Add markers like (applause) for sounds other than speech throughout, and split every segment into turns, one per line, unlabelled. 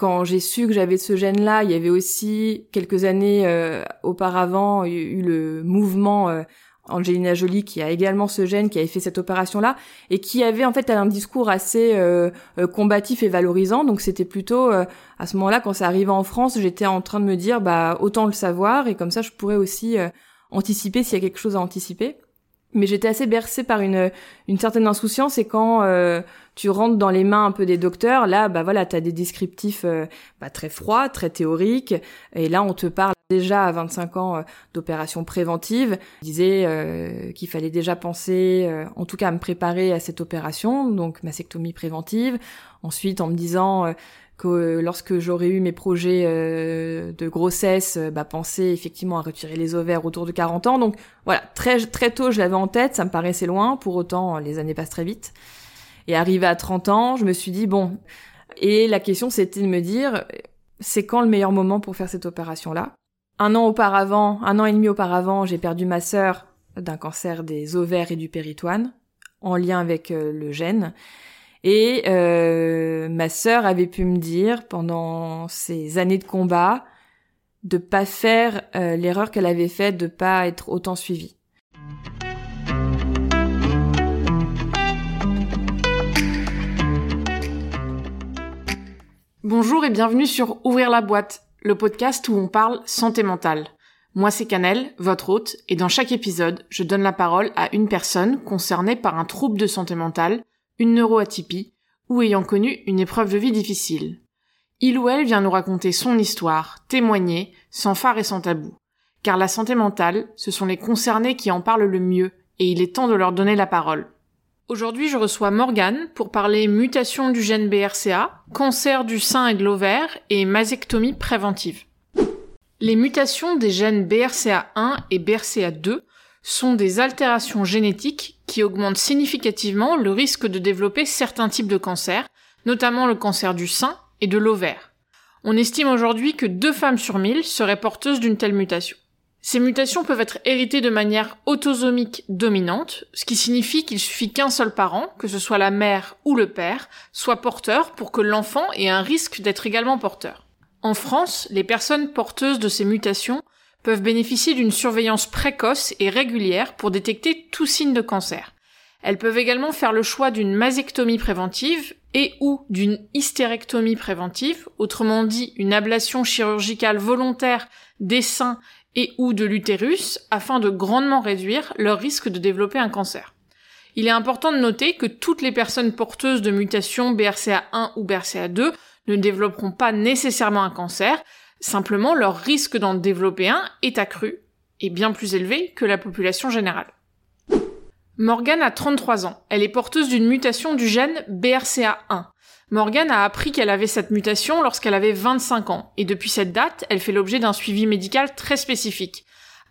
Quand j'ai su que j'avais ce gène-là, il y avait aussi quelques années euh, auparavant eu le mouvement euh, Angelina Jolie qui a également ce gène, qui avait fait cette opération-là et qui avait en fait un discours assez euh, combatif et valorisant. Donc c'était plutôt à ce moment-là quand ça arrivait en France, j'étais en train de me dire bah autant le savoir et comme ça je pourrais aussi anticiper s'il y a quelque chose à anticiper mais j'étais assez bercée par une une certaine insouciance et quand euh, tu rentres dans les mains un peu des docteurs là bah voilà tu as des descriptifs euh, bah, très froids très théoriques et là on te parle déjà à 25 ans euh, d'opérations préventives je disais qu'il fallait déjà penser en tout cas à me préparer à cette opération donc mastectomie préventive ensuite en me disant que euh, lorsque j'aurais eu mes projets euh, de grossesse, euh, bah, penser effectivement à retirer les ovaires autour de 40 ans. Donc voilà, très très tôt, je l'avais en tête, ça me paraissait loin. Pour autant, les années passent très vite. Et arrivé à 30 ans, je me suis dit bon. Et la question, c'était de me dire, c'est quand le meilleur moment pour faire cette opération-là? Un an auparavant, un an et demi auparavant, j'ai perdu ma sœur d'un cancer des ovaires et du péritoine en lien avec le gène. Et euh, ma sœur avait pu me dire pendant ces années de combat de pas faire euh, l'erreur qu'elle avait faite de pas être autant suivie.
Bonjour et bienvenue sur Ouvrir la boîte, le podcast où on parle santé mentale. Moi c'est Canel, votre hôte, et dans chaque épisode, je donne la parole à une personne concernée par un trouble de santé mentale une neuroatypie ou ayant connu une épreuve de vie difficile. Il ou elle vient nous raconter son histoire, témoigner, sans phare et sans tabou. Car la santé mentale, ce sont les concernés qui en parlent le mieux, et il est temps de leur donner la parole. Aujourd'hui, je reçois Morgane pour parler mutation du gène BRCA, cancer du sein et de l'ovaire et mastectomie préventive. Les mutations des gènes BRCA1 et BRCA2 sont des altérations génétiques qui augmentent significativement le risque de développer certains types de cancers, notamment le cancer du sein et de l'ovaire. On estime aujourd'hui que deux femmes sur mille seraient porteuses d'une telle mutation. Ces mutations peuvent être héritées de manière autosomique dominante, ce qui signifie qu'il suffit qu'un seul parent, que ce soit la mère ou le père, soit porteur pour que l'enfant ait un risque d'être également porteur. En France, les personnes porteuses de ces mutations peuvent bénéficier d'une surveillance précoce et régulière pour détecter tout signe de cancer. Elles peuvent également faire le choix d'une mastectomie préventive et ou d'une hystérectomie préventive, autrement dit une ablation chirurgicale volontaire des seins et ou de l'utérus afin de grandement réduire leur risque de développer un cancer. Il est important de noter que toutes les personnes porteuses de mutations BRCA1 ou BRCA2 ne développeront pas nécessairement un cancer, Simplement, leur risque d'en développer un est accru et bien plus élevé que la population générale. Morgane a 33 ans. Elle est porteuse d'une mutation du gène BRCA1. Morgane a appris qu'elle avait cette mutation lorsqu'elle avait 25 ans, et depuis cette date, elle fait l'objet d'un suivi médical très spécifique.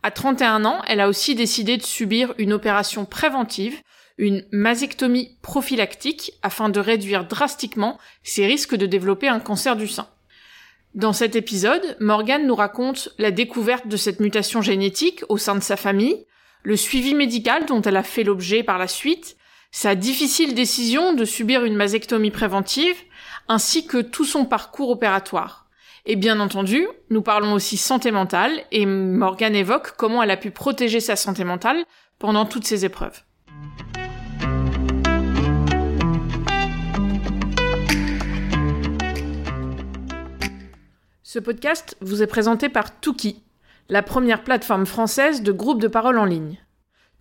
À 31 ans, elle a aussi décidé de subir une opération préventive, une mastectomie prophylactique, afin de réduire drastiquement ses risques de développer un cancer du sein. Dans cet épisode, Morgan nous raconte la découverte de cette mutation génétique au sein de sa famille, le suivi médical dont elle a fait l'objet par la suite, sa difficile décision de subir une mastectomie préventive, ainsi que tout son parcours opératoire. Et bien entendu, nous parlons aussi santé mentale, et Morgan évoque comment elle a pu protéger sa santé mentale pendant toutes ces épreuves. Ce podcast vous est présenté par Tuki, la première plateforme française de groupe de parole en ligne.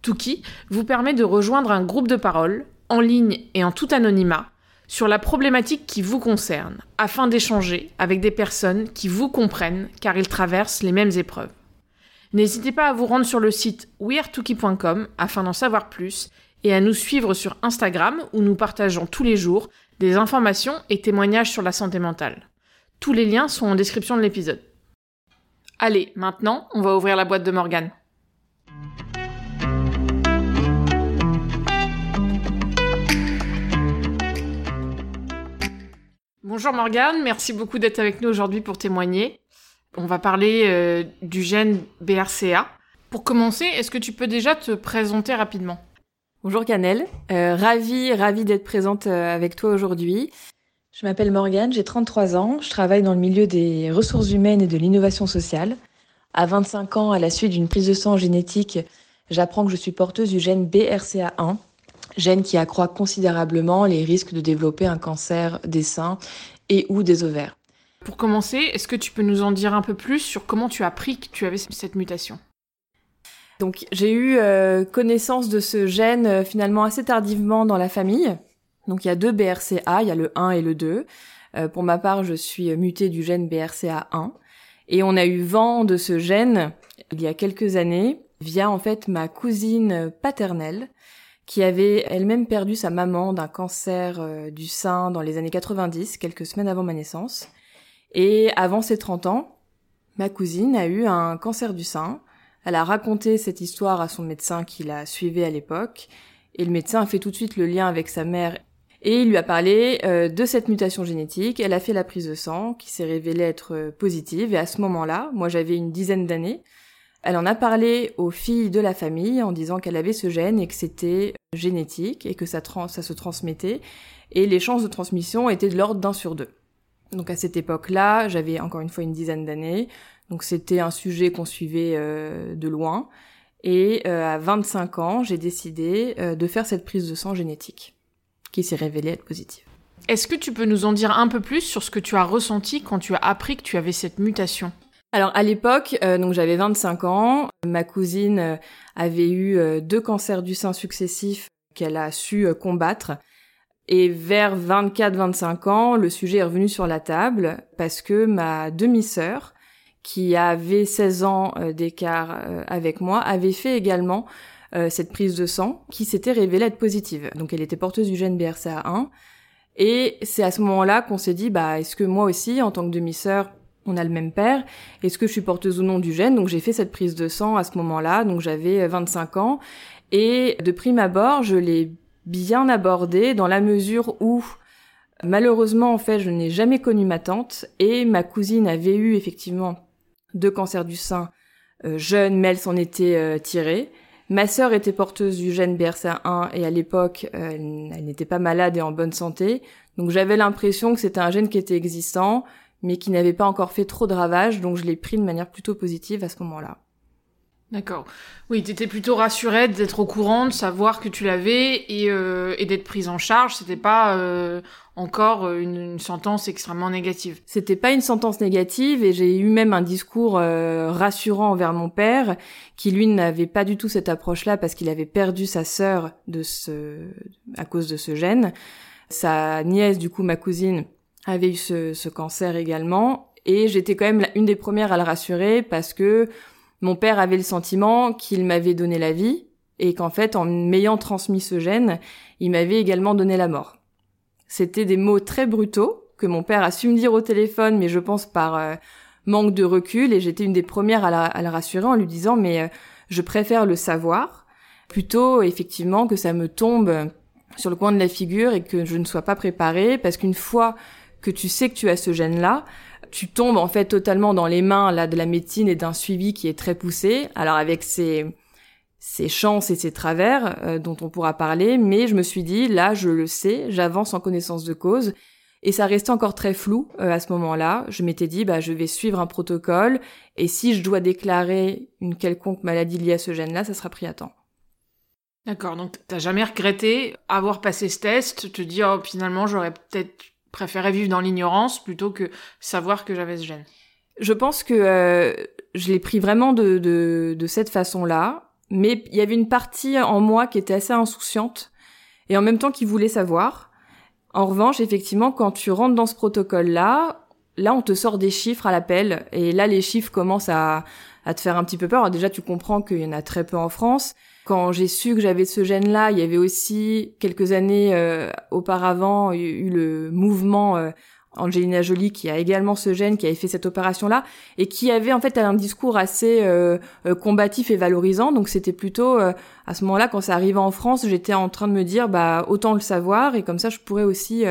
Tuki vous permet de rejoindre un groupe de parole, en ligne et en tout anonymat, sur la problématique qui vous concerne, afin d'échanger avec des personnes qui vous comprennent car ils traversent les mêmes épreuves. N'hésitez pas à vous rendre sur le site weartuki.com afin d'en savoir plus et à nous suivre sur Instagram où nous partageons tous les jours des informations et témoignages sur la santé mentale. Tous les liens sont en description de l'épisode. Allez, maintenant, on va ouvrir la boîte de Morgane. Bonjour Morgane, merci beaucoup d'être avec nous aujourd'hui pour témoigner. On va parler euh, du gène BRCA. Pour commencer, est-ce que tu peux déjà te présenter rapidement?
Bonjour Canel, euh, ravie, ravie d'être présente euh, avec toi aujourd'hui. Je m'appelle Morgane, j'ai 33 ans, je travaille dans le milieu des ressources humaines et de l'innovation sociale. À 25 ans, à la suite d'une prise de sang génétique, j'apprends que je suis porteuse du gène BRCA1, gène qui accroît considérablement les risques de développer un cancer des seins et ou des ovaires.
Pour commencer, est-ce que tu peux nous en dire un peu plus sur comment tu as appris que tu avais cette mutation?
Donc j'ai eu euh, connaissance de ce gène euh, finalement assez tardivement dans la famille. Donc il y a deux BRCA, il y a le 1 et le 2. Euh, pour ma part, je suis mutée du gène BRCA1. Et on a eu vent de ce gène il y a quelques années via en fait ma cousine paternelle qui avait elle-même perdu sa maman d'un cancer euh, du sein dans les années 90, quelques semaines avant ma naissance. Et avant ses 30 ans, ma cousine a eu un cancer du sein. Elle a raconté cette histoire à son médecin qui la suivait à l'époque, et le médecin a fait tout de suite le lien avec sa mère et il lui a parlé euh, de cette mutation génétique. Elle a fait la prise de sang qui s'est révélée être euh, positive et à ce moment-là, moi j'avais une dizaine d'années, elle en a parlé aux filles de la famille en disant qu'elle avait ce gène et que c'était génétique et que ça, se transmettait. Et les chances de transmission étaient de l'ordre d'un sur deux. Donc à cette époque-là, j'avais encore une fois une dizaine d'années. Donc c'était un sujet qu'on suivait euh, de loin. Et euh, à 25 ans, j'ai décidé euh, de faire cette prise de sang génétique, qui s'est révélée être positive.
Est-ce que tu peux nous en dire un peu plus sur ce que tu as ressenti quand tu as appris que tu avais cette mutation?
Alors à l'époque, euh, donc j'avais 25 ans, ma cousine euh, avait eu euh, deux cancers du sein successifs qu'elle a su combattre. Et vers 24-25 ans, le sujet est revenu sur la table parce que ma demi-sœur, qui avait 16 ans d'écart avec moi, avait fait également cette prise de sang qui s'était révélée être positive. Donc elle était porteuse du gène BRCA1. Et c'est à ce moment-là qu'on s'est dit, bah, est-ce que moi aussi, en tant que demi-sœur, on a le même père. Est-ce que je suis porteuse ou non du gène? Donc j'ai fait cette prise de sang à ce moment-là, donc j'avais 25 euh, ans. Et de prime abord, je l'ai bien abordé dans la mesure où malheureusement en fait je n'ai jamais connu ma tante et ma cousine avait eu effectivement deux cancers du sein euh, jeunes mais elle s'en était euh, tirée. Ma sœur était porteuse du gène BRCA1 et à l'époque elle n'était pas malade et en bonne santé. Donc j'avais l'impression que c'était un gène qui était existant, mais qui n'avait pas encore fait trop de ravages, donc je l'ai pris de manière plutôt positive à ce moment-là.
D'accord. Oui, t'étais plutôt rassurée d'être au courant, de savoir que tu l'avais et, euh, et d'être prise en charge. C'était pas euh, encore une, une, sentence extrêmement négative.
C'était pas une sentence négative et j'ai eu même un discours euh, rassurant envers mon père, qui lui n'avait pas du tout cette approche-là parce qu'il avait perdu sa sœur de ce à cause de ce gène. Sa nièce, du coup, ma cousine, avait eu ce, cancer également. Et j'étais quand même une des premières à le rassurer parce que mon père avait le sentiment qu'il m'avait donné la vie et qu'en fait, en m'ayant transmis ce gène, il m'avait également donné la mort. C'était des mots très brutaux que mon père a su me dire au téléphone, mais je pense par euh, manque de recul, et j'étais une des premières à la, le rassurer en lui disant mais euh, je préfère le savoir plutôt effectivement que ça me tombe sur le coin de la figure et que je ne sois pas préparée, parce qu'une fois que tu sais que tu as ce gène-là, tu tombes en fait totalement dans les mains là de la médecine et d'un suivi qui est très poussé. Alors avec ses ses chances et ses travers euh, dont on pourra parler, mais je me suis dit là je le sais, j'avance en connaissance de cause et ça restait encore très flou euh, à ce moment-là. Je m'étais dit bah je vais suivre un protocole et si je dois déclarer une quelconque maladie liée à ce gène-là, ça sera pris à temps.
D'accord, donc t'as jamais regretté avoir passé ce test, te dire oh, finalement j'aurais peut-être préférais vivre dans l'ignorance plutôt que savoir que j'avais ce gène.
Je pense que euh, je l'ai pris vraiment de, de, de cette façon-là, mais il y avait une partie en moi qui était assez insouciante et en même temps qui voulait savoir. En revanche, effectivement, quand tu rentres dans ce protocole-là, là, on te sort des chiffres à l'appel et là, les chiffres commencent à, à te faire un petit peu peur. Déjà, tu comprends qu'il y en a très peu en France. Quand j'ai su que j'avais ce gène-là, il y avait aussi quelques années euh, auparavant eu le mouvement euh, Angelina Jolie qui a également ce gène, qui avait fait cette opération-là et qui avait en fait un discours assez euh, combatif et valorisant. Donc c'était plutôt à ce moment-là quand ça arrivait en France, j'étais en train de me dire bah autant le savoir et comme ça je pourrais aussi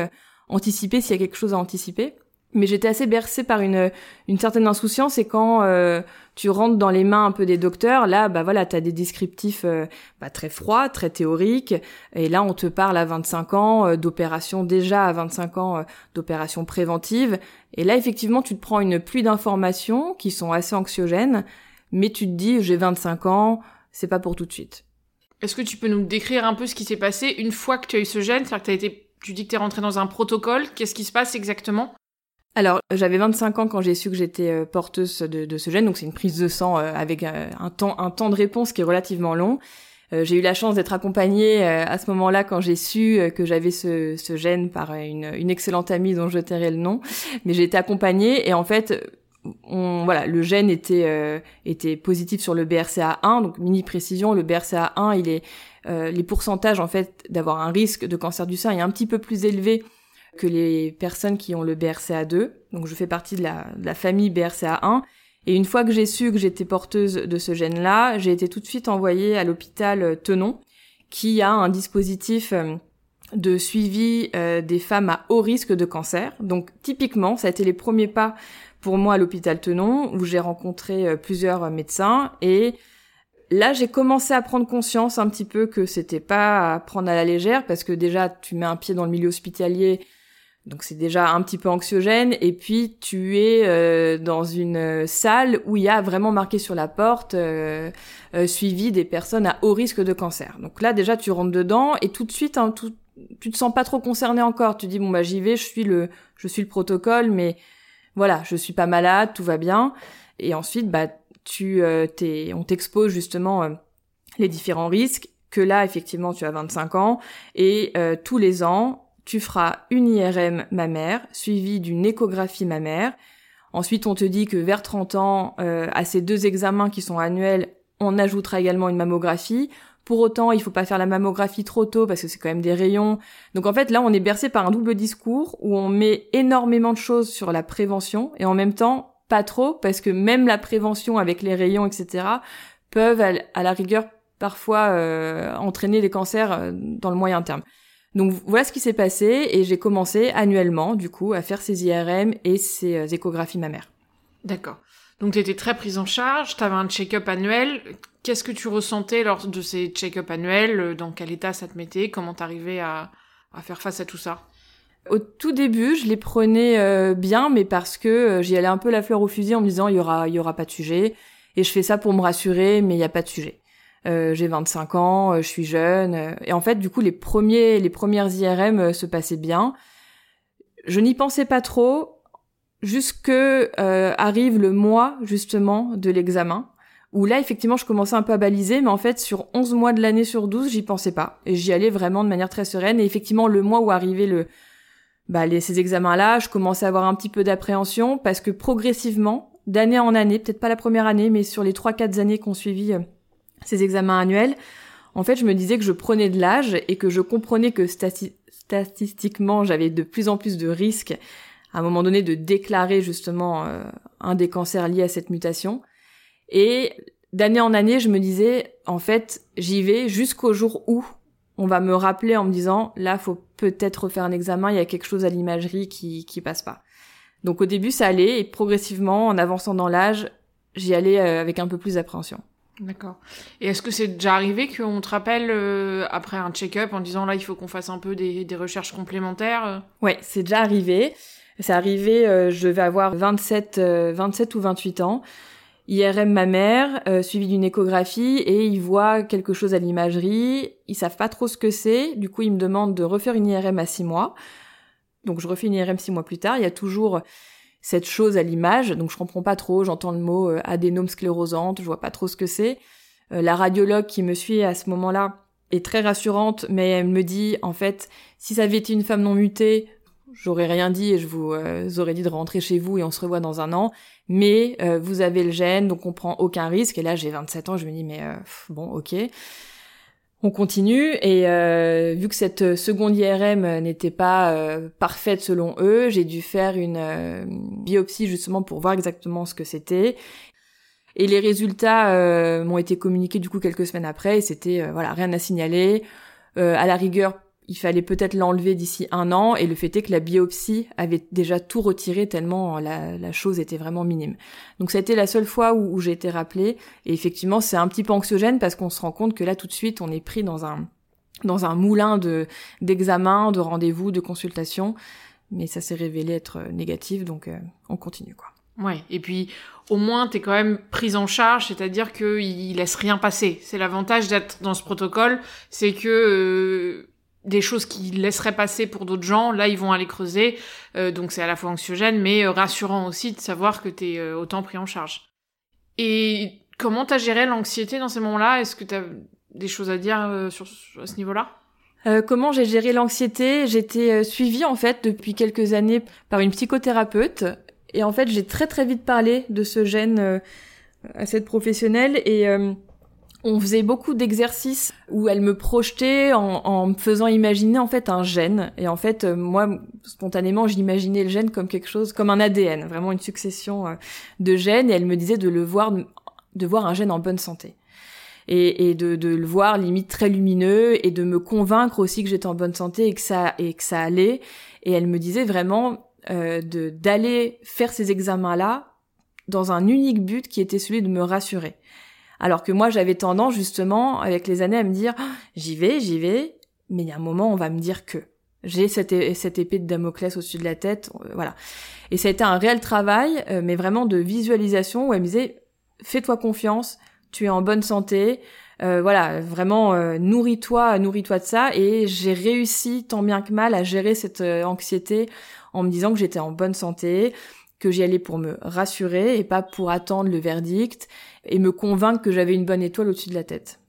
anticiper s'il y a quelque chose à anticiper. Mais j'étais assez bercée par une, une certaine insouciance. Et quand euh, tu rentres dans les mains un peu des docteurs, là, bah voilà, t'as des descriptifs euh, bah, très froids, très théoriques, et là, on te parle à 25 ans euh, d'opérations déjà à 25 ans d'opérations préventives, et là, effectivement, tu te prends une pluie d'informations qui sont assez anxiogènes, mais tu te dis, j'ai 25 ans, c'est pas pour tout de suite.
Est-ce que tu peux nous décrire un peu ce qui s'est passé une fois que tu as eu ce gène, c'est-à-dire que t'as été, tu dis que t'es rentré dans un protocole, qu'est-ce qui se passe exactement?
Alors, j'avais 25 ans quand j'ai su que j'étais euh, porteuse de, ce gène, donc c'est une prise de sang euh, avec euh, un temps, un temps de réponse qui est relativement long. j'ai eu la chance d'être accompagnée à ce moment-là quand j'ai su que j'avais ce, ce, gène par une, une, excellente amie dont je tairai le nom. Mais j'ai été accompagnée et en fait, on, voilà, le gène était était positif sur le BRCA1, donc mini précision, le BRCA1, il est les pourcentages en fait d'avoir un risque de cancer du sein est un petit peu plus élevé que les personnes qui ont le BRCA2. Donc je fais partie de la, famille BRCA1. Et une fois que j'ai su que j'étais porteuse de ce gène-là, j'ai été tout de suite envoyée à l'hôpital Tenon, qui a un dispositif euh, de suivi euh, des femmes à haut risque de cancer. Donc typiquement, ça a été les premiers pas pour moi à l'hôpital Tenon, où j'ai rencontré euh, plusieurs médecins et là, j'ai commencé à prendre conscience un petit peu que c'était pas à prendre à la légère parce que déjà, tu mets un pied dans le milieu hospitalier, donc c'est déjà un petit peu anxiogène. Et puis tu es euh, dans une salle où il y a vraiment marqué sur la porte euh, euh, suivi des personnes à haut risque de cancer. Donc là déjà tu rentres dedans et tout de suite hein, tu te sens pas trop concerné encore. Tu dis bon bah j'y vais, je suis le je suis le protocole, mais voilà je suis pas malade, tout va bien. Et ensuite bah tu t'es on t'expose justement les différents risques que là effectivement tu as 25 ans et tous les ans tu feras une IRM mammaire suivie d'une échographie mammaire. Ensuite, on te dit que vers 30 ans, euh, à ces deux examens qui sont annuels, on ajoutera également une mammographie. Pour autant, il faut pas faire la mammographie trop tôt parce que c'est quand même des rayons. Donc en fait, là, on est bercé par un double discours où on met énormément de choses sur la prévention et en même temps pas trop parce que même la prévention avec les rayons, etc., peuvent à la rigueur parfois euh, entraîner des cancers euh, dans le moyen terme. Donc voilà ce qui s'est passé et j'ai commencé annuellement du coup à faire ces IRM et ces euh, échographies mammaires.
D'accord. Donc tu étais très prise en charge, tu avais un check-up annuel. Qu'est-ce que tu ressentais lors de ces check-up annuels? Dans quel état ça te mettait? Comment t'arrivais à, à faire face à tout ça?
Au tout début, je les prenais euh, bien, mais parce que euh, j'y allais un peu la fleur au fusil en me disant il y aura, il y aura pas de sujet, et je fais ça pour me rassurer, mais il y a pas de sujet. Euh, j'ai 25 ans, euh, je suis jeune. Euh, et en fait, du coup, les premiers, les premières IRM se passaient bien. Je n'y pensais pas trop jusque arrive le mois justement de l'examen où là effectivement je commençais un peu à baliser mais en fait sur 11 mois de l'année sur 12 j'y pensais pas et j'y allais vraiment de manière très sereine et effectivement le mois où arrivait le bah les, ces examens là je commençais à avoir un petit peu d'appréhension parce que progressivement d'année en année peut-être pas la première année mais sur les trois quatre années qu'on suivit ces examens annuels, en fait, je me disais que je prenais de l'âge et que je comprenais que statistiquement, j'avais de plus en plus de risques à un moment donné de déclarer justement euh, un des cancers liés à cette mutation. Et d'année en année, je me disais, en fait, j'y vais jusqu'au jour où on va me rappeler en me disant, là, faut peut-être refaire un examen, il y a quelque chose à l'imagerie qui, qui passe pas. Donc au début, ça allait, et progressivement, en avançant dans l'âge, j'y allais euh, avec un peu plus d'appréhension.
D'accord. Et est-ce que c'est déjà arrivé qu'on te rappelle euh, après un check-up en disant là il faut qu'on fasse un peu des, des recherches complémentaires euh?
Ouais, c'est déjà arrivé. C'est arrivé, euh, je vais avoir 27, 27 ou 28 ans. IRM ma mère, suivi d'une échographie, et ils voient quelque chose à l'imagerie. Ils savent pas trop ce que c'est. Du coup, ils me demandent de refaire une IRM à 6 mois. Donc je refais une IRM 6 mois plus tard. Il y a toujours cette chose à l'image, donc je comprends pas trop, j'entends le mot euh, adénome sclérosante, je vois pas trop ce que c'est. Euh, la radiologue qui me suit à ce moment-là est très rassurante, mais elle me dit en fait, si ça avait été une femme non mutée, j'aurais rien dit et je vous euh, aurais dit de rentrer chez vous et on se revoit dans un an. Mais vous avez le gène, donc on prend aucun risque. Et là, j'ai 27 ans, je me dis mais bon, ok. On continue et euh, vu que cette seconde IRM n'était pas euh, parfaite selon eux, j'ai dû faire une euh, biopsie justement pour voir exactement ce que c'était. Et les résultats m'ont été communiqués du coup quelques semaines après et c'était voilà rien à signaler. à la rigueur, il fallait peut-être l'enlever d'ici un an, et le fait est que la biopsie avait déjà tout retiré tellement la, chose était vraiment minime. Donc ça a été la seule fois où, j'ai été rappelée, et effectivement c'est un petit peu anxiogène parce qu'on se rend compte que là tout de suite on est pris dans un dans un moulin de d'examens, de rendez-vous, de consultations, mais ça s'est révélé être négatif, donc euh, on continue quoi.
Ouais, et puis au moins t'es quand même prise en charge, c'est-à-dire qu'il laisse rien passer. C'est l'avantage d'être dans ce protocole, c'est que euh, des choses qui laisseraient passer pour d'autres gens, là ils vont aller creuser, euh, donc c'est à la fois anxiogène mais euh, rassurant aussi de savoir que t'es autant pris en charge. Et comment t'as géré l'anxiété dans ces moments-là? Est-ce que t'as des choses à dire sur, à ce niveau-là?
Comment j'ai géré l'anxiété? J'étais suivie en fait depuis quelques années par une psychothérapeute. Et en fait, j'ai très très vite parlé de ce gène euh, à cette professionnelle. Et euh, on faisait beaucoup d'exercices où elle me projetait en, en, me faisant imaginer en fait un gène. Et en fait, euh, moi, spontanément, j'imaginais le gène comme quelque chose, comme un ADN, vraiment une succession de gènes. Et elle me disait de le voir, de voir un gène en bonne santé. Et, et de, de, le voir limite très lumineux et de me convaincre aussi que j'étais en bonne santé et que ça et que ça allait. Et elle me disait vraiment, euh, de d'aller faire ces examens-là dans un unique but qui était celui de me rassurer. Alors que moi, j'avais tendance justement, avec les années, à me dire, ah, j'y vais, j'y vais, mais il y a un moment, on va me dire que. J'ai cette, cette épée de Damoclès au-dessus de la tête, euh, voilà. Et ça a été un réel travail, euh, mais vraiment de visualisation, où elle me disait, fais-toi confiance, tu es en bonne santé, voilà, vraiment nourris-toi, nourris-toi de ça. Et j'ai réussi tant bien que mal à gérer cette anxiété en me disant que j'étais en bonne santé, que j'y allais pour me rassurer et pas pour attendre le verdict et me convaincre que j'avais une bonne étoile au-dessus de la tête.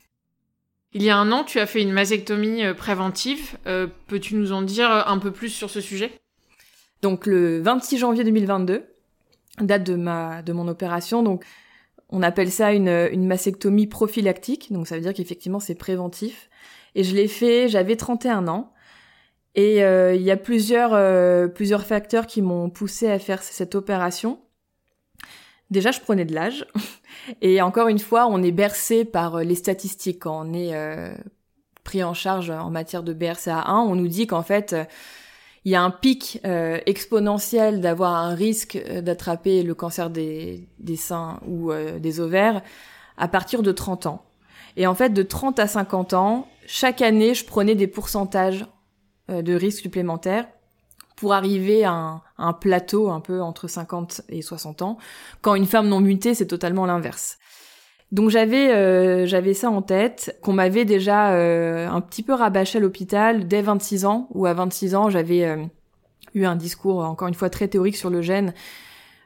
Il y a un an, tu as fait une mastectomie euh, préventive. Euh, peux-tu nous en dire euh, un peu plus sur ce sujet?
Donc le 26 janvier 2022, date de ma de mon opération. Donc on appelle ça une, une mastectomie prophylactique. Donc ça veut dire qu'effectivement c'est préventif. Et je l'ai fait, j'avais 31 ans. Et euh, il y a plusieurs, euh, plusieurs facteurs qui m'ont poussé à faire cette opération. Déjà, je prenais de l'âge. (laughs) Et encore une fois, on est bercé par euh, les statistiques. Quand on est pris en charge en matière de BRCA1, on nous dit qu'en fait, il y a un pic exponentiel d'avoir un risque d'attraper le cancer des, seins ou des ovaires à partir de 30 ans. Et en fait, de 30 à 50 ans, chaque année, je prenais des pourcentages euh, de risques supplémentaires pour arriver à un, plateau un peu entre 50 et 60 ans. Quand une femme non mutée, c'est totalement l'inverse. Donc j'avais euh, j'avais ça en tête, qu'on m'avait déjà euh, un petit peu rabâché à l'hôpital dès 26 ans, où à 26 ans j'avais eu un discours encore une fois très théorique sur le gène,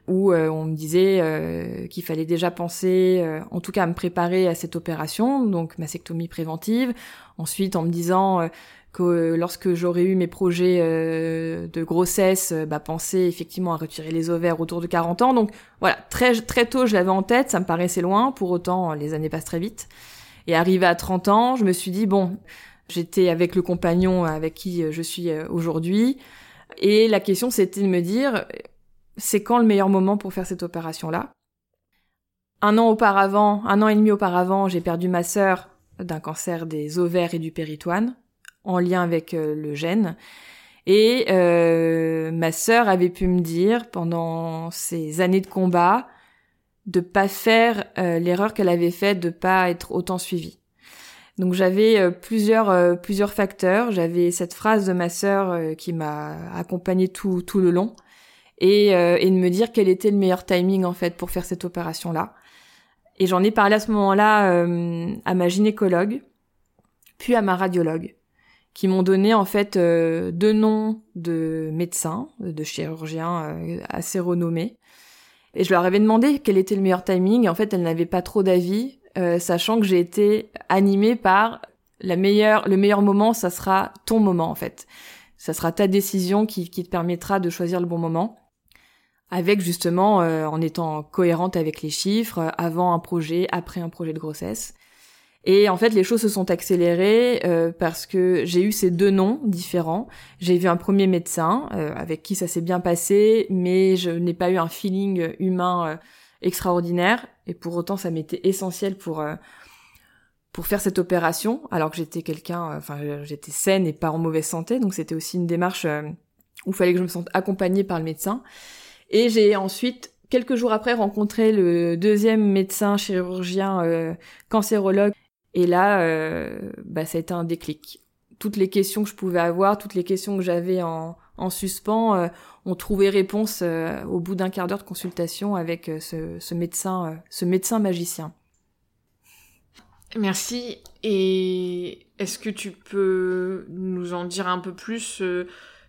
où on me disait qu'il fallait déjà penser, en tout cas à me préparer à cette opération, donc mastectomie préventive. Ensuite en me disant que euh, lorsque j'aurais eu mes projets euh, de grossesse, euh, bah, penser effectivement à retirer les ovaires autour de 40 ans. Donc voilà, très très tôt je l'avais en tête, ça me paraissait loin, pour autant les années passent très vite. Et arrivé à 30 ans, je me suis dit, bon, j'étais avec le compagnon avec qui je suis aujourd'hui, et la question c'était de me dire, c'est quand le meilleur moment pour faire cette opération-là? Un an auparavant, un an et demi auparavant, j'ai perdu ma sœur d'un cancer des ovaires et du péritoine en lien avec euh, le gène. Et euh, ma sœur avait pu me dire pendant ces années de combat de pas faire euh, l'erreur qu'elle avait faite de pas être autant suivie. Donc j'avais plusieurs plusieurs facteurs. J'avais cette phrase de ma sœur qui m'a accompagnée tout tout le long et, et de me dire quel était le meilleur timing en fait pour faire cette opération là. Et j'en ai parlé à ce moment-là à ma gynécologue, puis à ma radiologue qui m'ont donné en fait euh, deux noms de médecins, de chirurgiens euh, assez renommés. Et je leur avais demandé quel était le meilleur timing. Et en fait, elles n'avaient pas trop d'avis, euh, sachant que j'ai été animée par la meilleure, le meilleur moment, ça sera ton moment en fait. Ça sera ta décision qui, qui te permettra de choisir le bon moment. Avec justement, en étant cohérente avec les chiffres, avant un projet, après un projet de grossesse. Et en fait, les choses se sont accélérées euh, parce que j'ai eu ces deux noms différents. J'ai vu un premier médecin euh, avec qui ça s'est bien passé, mais je n'ai pas eu un feeling humain euh, extraordinaire. Et pour autant, ça m'était essentiel pour pour faire cette opération, alors que j'étais quelqu'un, enfin j'étais saine et pas en mauvaise santé, donc c'était aussi une démarche où il fallait que je me sente accompagnée par le médecin. Et j'ai ensuite quelques jours après rencontré le deuxième médecin chirurgien cancérologue et là, euh, bah, ça a été un déclic. Toutes les questions que je pouvais avoir, toutes les questions que j'avais en, en suspens, euh, ont trouvé réponse euh, au bout d'un quart d'heure de consultation avec euh, ce, médecin, ce médecin magicien.
Merci. Et est-ce que tu peux nous en dire un peu plus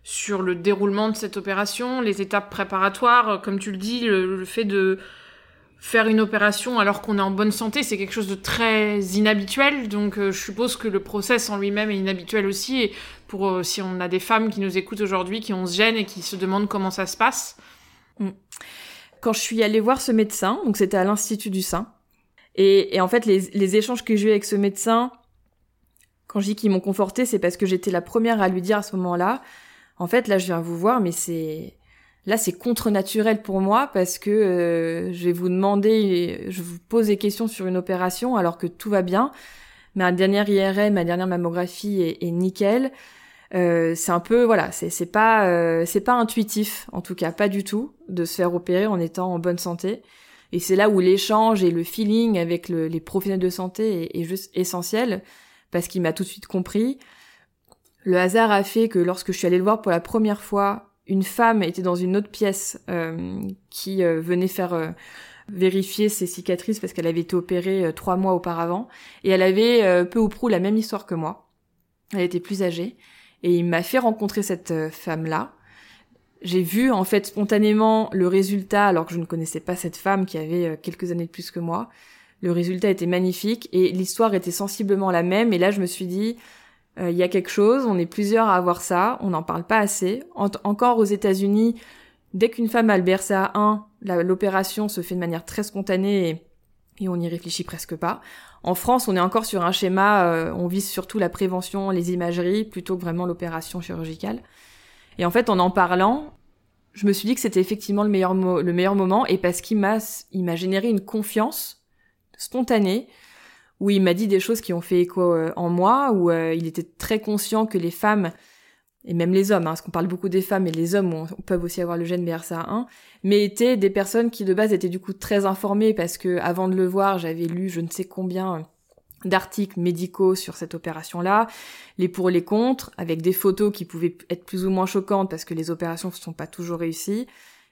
sur le déroulement de cette opération, les étapes préparatoires, comme tu le dis, le fait de faire une opération alors qu'on est en bonne santé, c'est quelque chose de très inhabituel. Donc euh, je suppose que le process en lui-même est inhabituel aussi. Et pour euh, si on a des femmes qui nous écoutent aujourd'hui, qui ont se gêne et qui se demandent comment ça se passe.
Mm. Quand je suis allée voir ce médecin, donc c'était à l'Institut du Sein, et, en fait les, les échanges que j'ai eu avec ce médecin, quand je dis qu'ils m'ont conforté, c'est parce que j'étais la première à lui dire à ce moment-là, en fait là je viens vous voir, mais c'est Là, c'est contre-naturel pour moi parce que euh, je vais vous demander, je vous pose des questions sur une opération alors que tout va bien. Ma dernière IRM, ma dernière mammographie est, nickel. Euh, c'est un peu voilà, c'est pas euh, c'est pas intuitif en tout cas, pas du tout de se faire opérer en étant en bonne santé. Et c'est là où l'échange et le feeling avec les professionnels de santé est, est juste essentiel parce qu'il m'a tout de suite compris. Le hasard a fait que lorsque je suis allée le voir pour la première fois une femme était dans une autre pièce euh, qui euh, venait faire euh, vérifier ses cicatrices parce qu'elle avait été opérée trois mois auparavant et elle avait peu ou prou la même histoire que moi. Elle était plus âgée et il m'a fait rencontrer cette femme-là. J'ai vu en fait spontanément le résultat alors que je ne connaissais pas cette femme qui avait quelques années de plus que moi. Le résultat était magnifique et l'histoire était sensiblement la même et là je me suis dit euh, il y a quelque chose, on est plusieurs à avoir ça, on n'en parle pas assez. encore aux États-Unis, dès qu'une femme a le BRCA1, l'opération se fait de manière très spontanée et, on n'y réfléchit presque pas. En France, on est encore sur un schéma, euh, on vise surtout la prévention, les imageries, plutôt que vraiment l'opération chirurgicale. Et en fait, en en parlant, je me suis dit que c'était effectivement le meilleur, le meilleur moment, et parce qu'il m'a, il m'a généré une confiance spontanée, où il m'a dit des choses qui ont fait écho euh, en moi, où euh, il était très conscient que les femmes, et même les hommes, hein, parce qu'on parle beaucoup des femmes, et les hommes peuvent aussi avoir le gène BRCA1, mais étaient des personnes qui de base étaient du coup très informées, parce que avant de le voir, j'avais lu je ne sais combien d'articles médicaux sur cette opération-là, les pour les contre, avec des photos qui pouvaient être plus ou moins choquantes parce que les opérations ne sont pas toujours réussies.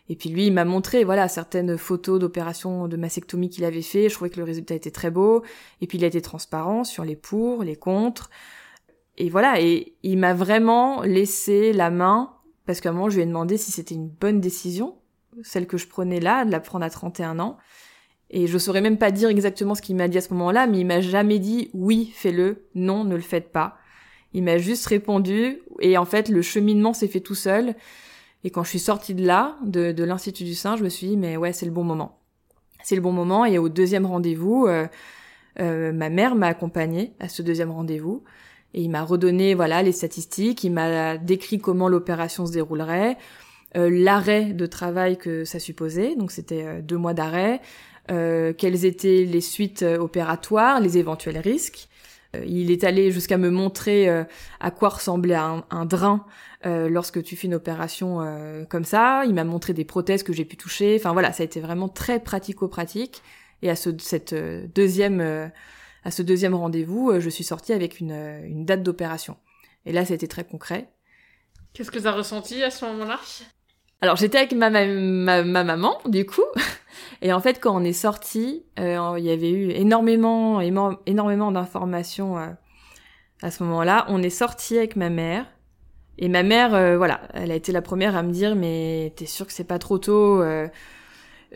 Et puis lui, il m'a montré, voilà, certaines photos d'opérations de mastectomie qu'il avait fait. Je trouvais que le résultat était très beau. Et puis il a été transparent sur les pour, les contre. Et voilà, et il m'a vraiment laissé la main, parce qu'à un moment, je lui ai demandé si c'était une bonne décision, celle que je prenais là, de la prendre à 31 ans. Et je saurais même pas dire exactement ce qu'il m'a dit à ce moment-là, mais il m'a jamais dit oui, fais-le, non, ne le faites pas. Il m'a juste répondu, et en fait, le cheminement s'est fait tout seul. Et quand je suis sortie de là, de, de l'Institut du Sein, je me suis dit, mais ouais, c'est le bon moment. C'est le bon moment. Et au deuxième rendez-vous, euh, euh, ma mère m'a accompagnée à ce deuxième rendez-vous. Et il m'a redonné, voilà, les statistiques. Il m'a décrit comment l'opération se déroulerait, euh, l'arrêt de travail que ça supposait. Donc c'était deux mois d'arrêt. Quelles étaient les suites opératoires, les éventuels risques. Il est allé jusqu'à me montrer à quoi ressemblait un, un drain euh, lorsque tu fais une opération euh, comme ça. Il m'a montré des prothèses que j'ai pu toucher. Enfin voilà, ça a été vraiment très pratico-pratique. Et à ce cette euh, deuxième à ce deuxième rendez-vous, je suis sortie avec une, une date d'opération. Et là, été très concret.
Qu'est-ce que tu as ressenti à ce moment-là?
Alors j'étais avec ma, ma, ma, maman, du coup. (laughs) Et en fait, quand on est sorti, il y avait eu énormément, énormément d'informations à ce moment-là. On est sorti avec ma mère. Et ma mère, euh, voilà, elle a été la première à me dire, mais t'es sûr que c'est pas trop tôt euh...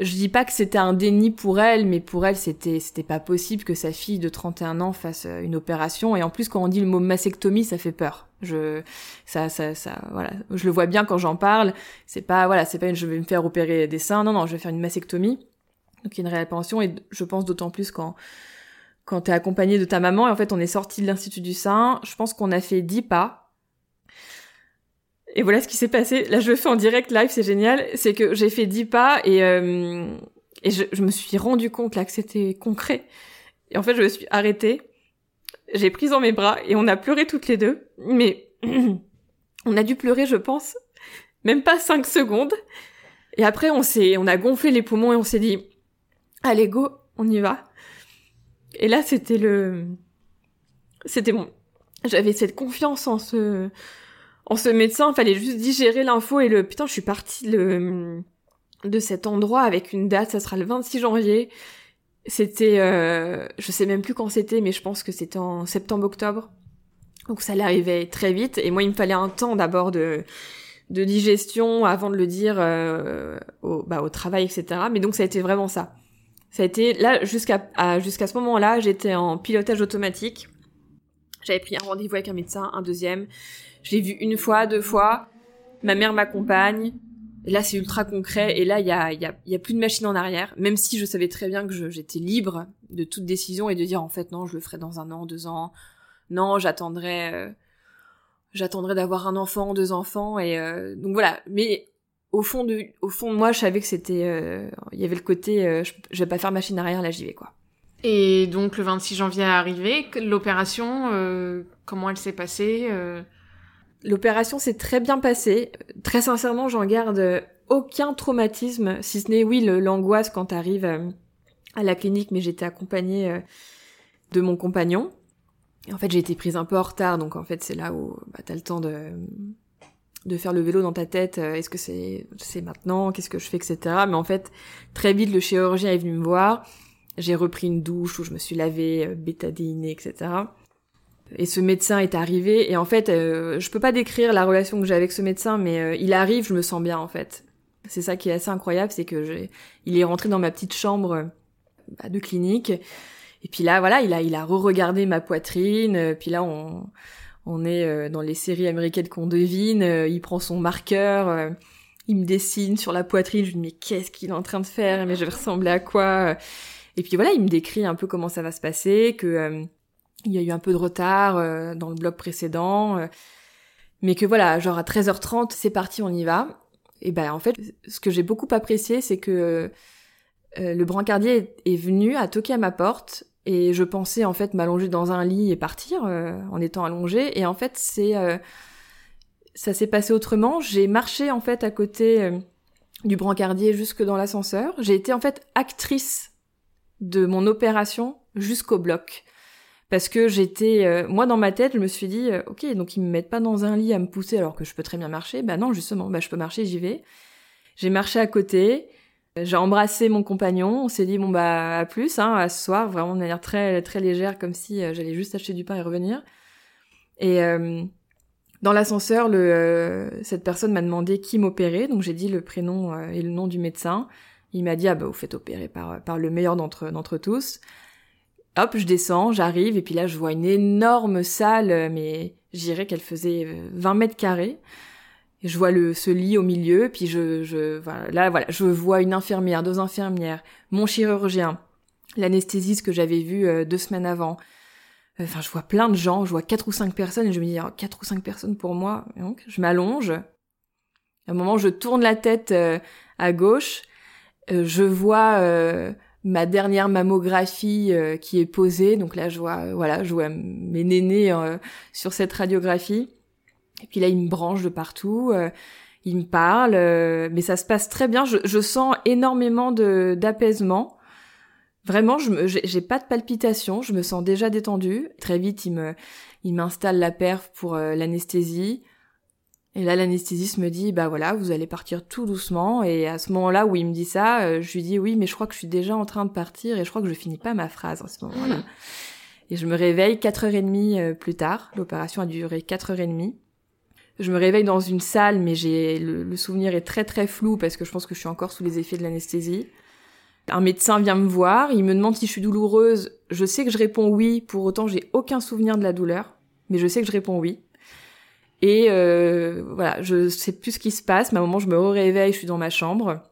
Je dis pas que c'était un déni pour elle, mais pour elle, c'était c'était pas possible que sa fille de 31 ans fasse euh, une opération. Et en plus, quand on dit le mot mastectomie, ça fait peur. Je ça ça ça voilà, je le vois bien quand j'en parle. C'est pas voilà, c'est pas une je vais me faire opérer des seins. Non non, je vais faire une mastectomie. Donc il y a une réelle pension et je pense d'autant plus quand quand t'es accompagné de ta maman et en fait on est sorti de l'institut du sein. Je pense qu'on a fait 10 pas et voilà ce qui s'est passé. Là, je le fais en direct live, c'est génial. C'est que j'ai fait dix pas et, euh, et je, je, me suis rendu compte là que c'était concret. Et en fait, je me suis arrêtée j'ai pris dans mes bras et on a pleuré toutes les deux. Mais (clears throat) on a dû pleurer, je pense, même pas cinq secondes. Et après, on s'est, on a gonflé les poumons et on s'est dit, allez go, on y va. Et là, c'était le, c'était bon. J'avais cette confiance en ce, en ce médecin. Fallait juste digérer l'info et le, putain, je suis partie le, de cet endroit avec une date. Ça sera le 26 janvier. C'était, euh, je sais même plus quand c'était, mais je pense que c'était en septembre-octobre. Donc ça l'arrivait très vite. Et moi, il me fallait un temps d'abord de, de digestion avant de le dire euh, au, bah, au travail, etc. Mais donc ça a été vraiment ça. Ça a été là jusqu'à jusqu'à ce moment-là, j'étais en pilotage automatique. J'avais pris un rendez-vous avec un médecin, un deuxième. Je l'ai vu une fois, deux fois. Ma mère m'accompagne. Là, c'est ultra concret. Et là, il y a, plus de machine en arrière. Même si je savais très bien que j'étais libre de toute décision et de dire en fait non, je le ferai dans un an, deux ans. Non, j'attendrai. Euh, j'attendrai d'avoir un enfant, deux enfants. Et euh, donc voilà. Mais au fond de, moi, je savais que c'était, euh, il y avait le côté, je, je, vais pas faire machine arrière, là j'y vais quoi.
Et donc le 26 janvier est arrivé, l'opération, comment elle s'est passée
L'opération s'est très bien passée. Très sincèrement, j'en garde aucun traumatisme, si ce n'est oui l'angoisse quand t'arrives à la clinique, mais j'étais accompagnée de mon compagnon. En fait, j'ai été prise un peu en retard, donc en fait c'est là où bah, t'as le temps de de faire le vélo dans ta tête, euh, est-ce que c'est c'est maintenant, qu'est-ce que je fais, etc. Mais en fait, très vite, le chirurgien est venu me voir. J'ai repris une douche où je me suis lavée, euh, bétadinée, etc. Et ce médecin est arrivé. Et en fait, euh, je peux pas décrire la relation que j'ai avec ce médecin, mais euh, il arrive, je me sens bien en fait. C'est ça qui est assez incroyable, c'est que j'ai, il est rentré dans ma petite chambre bah, de clinique. Et puis là, voilà, il a, il a re-regardé ma poitrine. Puis là, on, on est euh, dans les séries américaines qu'on devine, euh, il prend son marqueur, euh, il me dessine sur la poitrine, je lui dis mais qu'est-ce qu'il est en train de faire, mais je vais ressembler à quoi? Et puis voilà, il me décrit un peu comment ça va se passer, que il y a eu un peu de retard dans le bloc précédent, mais que voilà, genre à 13h30, c'est parti, on y va. Et ben en fait, ce que j'ai beaucoup apprécié, c'est que le brancardier est venu à toquer à ma porte et je pensais en fait m'allonger dans un lit et partir euh, en étant allongée. Et en fait, c'est euh, ça s'est passé autrement. J'ai marché en fait à côté euh, du brancardier jusque dans l'ascenseur. J'ai été en fait actrice de mon opération jusqu'au bloc. Parce que j'étais, moi dans ma tête, je me suis dit, ok, donc ils me mettent pas dans un lit à me pousser alors que je peux très bien marcher. Bah non, justement, bah je peux marcher, j'y vais. J'ai marché à côté, j'ai embrassé mon compagnon, on s'est dit bon bah à plus, hein, à ce soir, vraiment de manière très très légère, comme si euh, j'allais juste acheter du pain et revenir. Et euh, dans l'ascenseur, le euh, cette personne m'a demandé qui m'opérait, donc j'ai dit le prénom et le nom du médecin. Il m'a dit ah bah vous faites opérer par par le meilleur d'entre d'entre tous. Hop, je descends, j'arrive et puis là je vois une énorme salle, mais j'irais qu'elle faisait 20 mètres carrés je vois le ce lit au milieu, puis je, je voilà, là voilà, je vois une infirmière, deux infirmières, mon chirurgien, l'anesthésiste que j'avais vu euh, deux semaines avant. Enfin, je vois plein de gens, je vois quatre ou cinq personnes et je me dis oh, quatre ou cinq personnes pour moi. donc, je m'allonge. À un moment, je tourne la tête euh, à gauche, euh, je vois ma dernière mammographie qui est posée. Donc là, je vois voilà, je vois mes nénés sur cette radiographie. Et puis là, il me branche de partout, euh, il me parle, euh, mais ça se passe très bien. Je, je sens énormément de d'apaisement. Vraiment, je j'ai pas de palpitations, je me sens déjà détendue. Très vite, il me il m'installe la perf pour euh, l'anesthésie. Et là, l'anesthésiste me dit, bah voilà, vous allez partir tout doucement. Et à ce moment-là où il me dit ça, je lui dis, oui, mais je crois que je suis déjà en train de partir et je crois que je finis pas ma phrase à ce moment-là. Mmh. Et je me réveille quatre heures et demie plus tard. L'opération a duré quatre heures et demie. Je me réveille dans une salle, mais j'ai le, souvenir est très très flou parce que je pense que je suis encore sous les effets de l'anesthésie. Un médecin vient me voir, il me demande si je suis douloureuse. Je sais que je réponds oui, pour autant j'ai aucun souvenir de la douleur, mais je sais que je réponds oui. Et euh, voilà, je sais plus ce qui se passe, mais à un moment je me réveille, je suis dans ma chambre.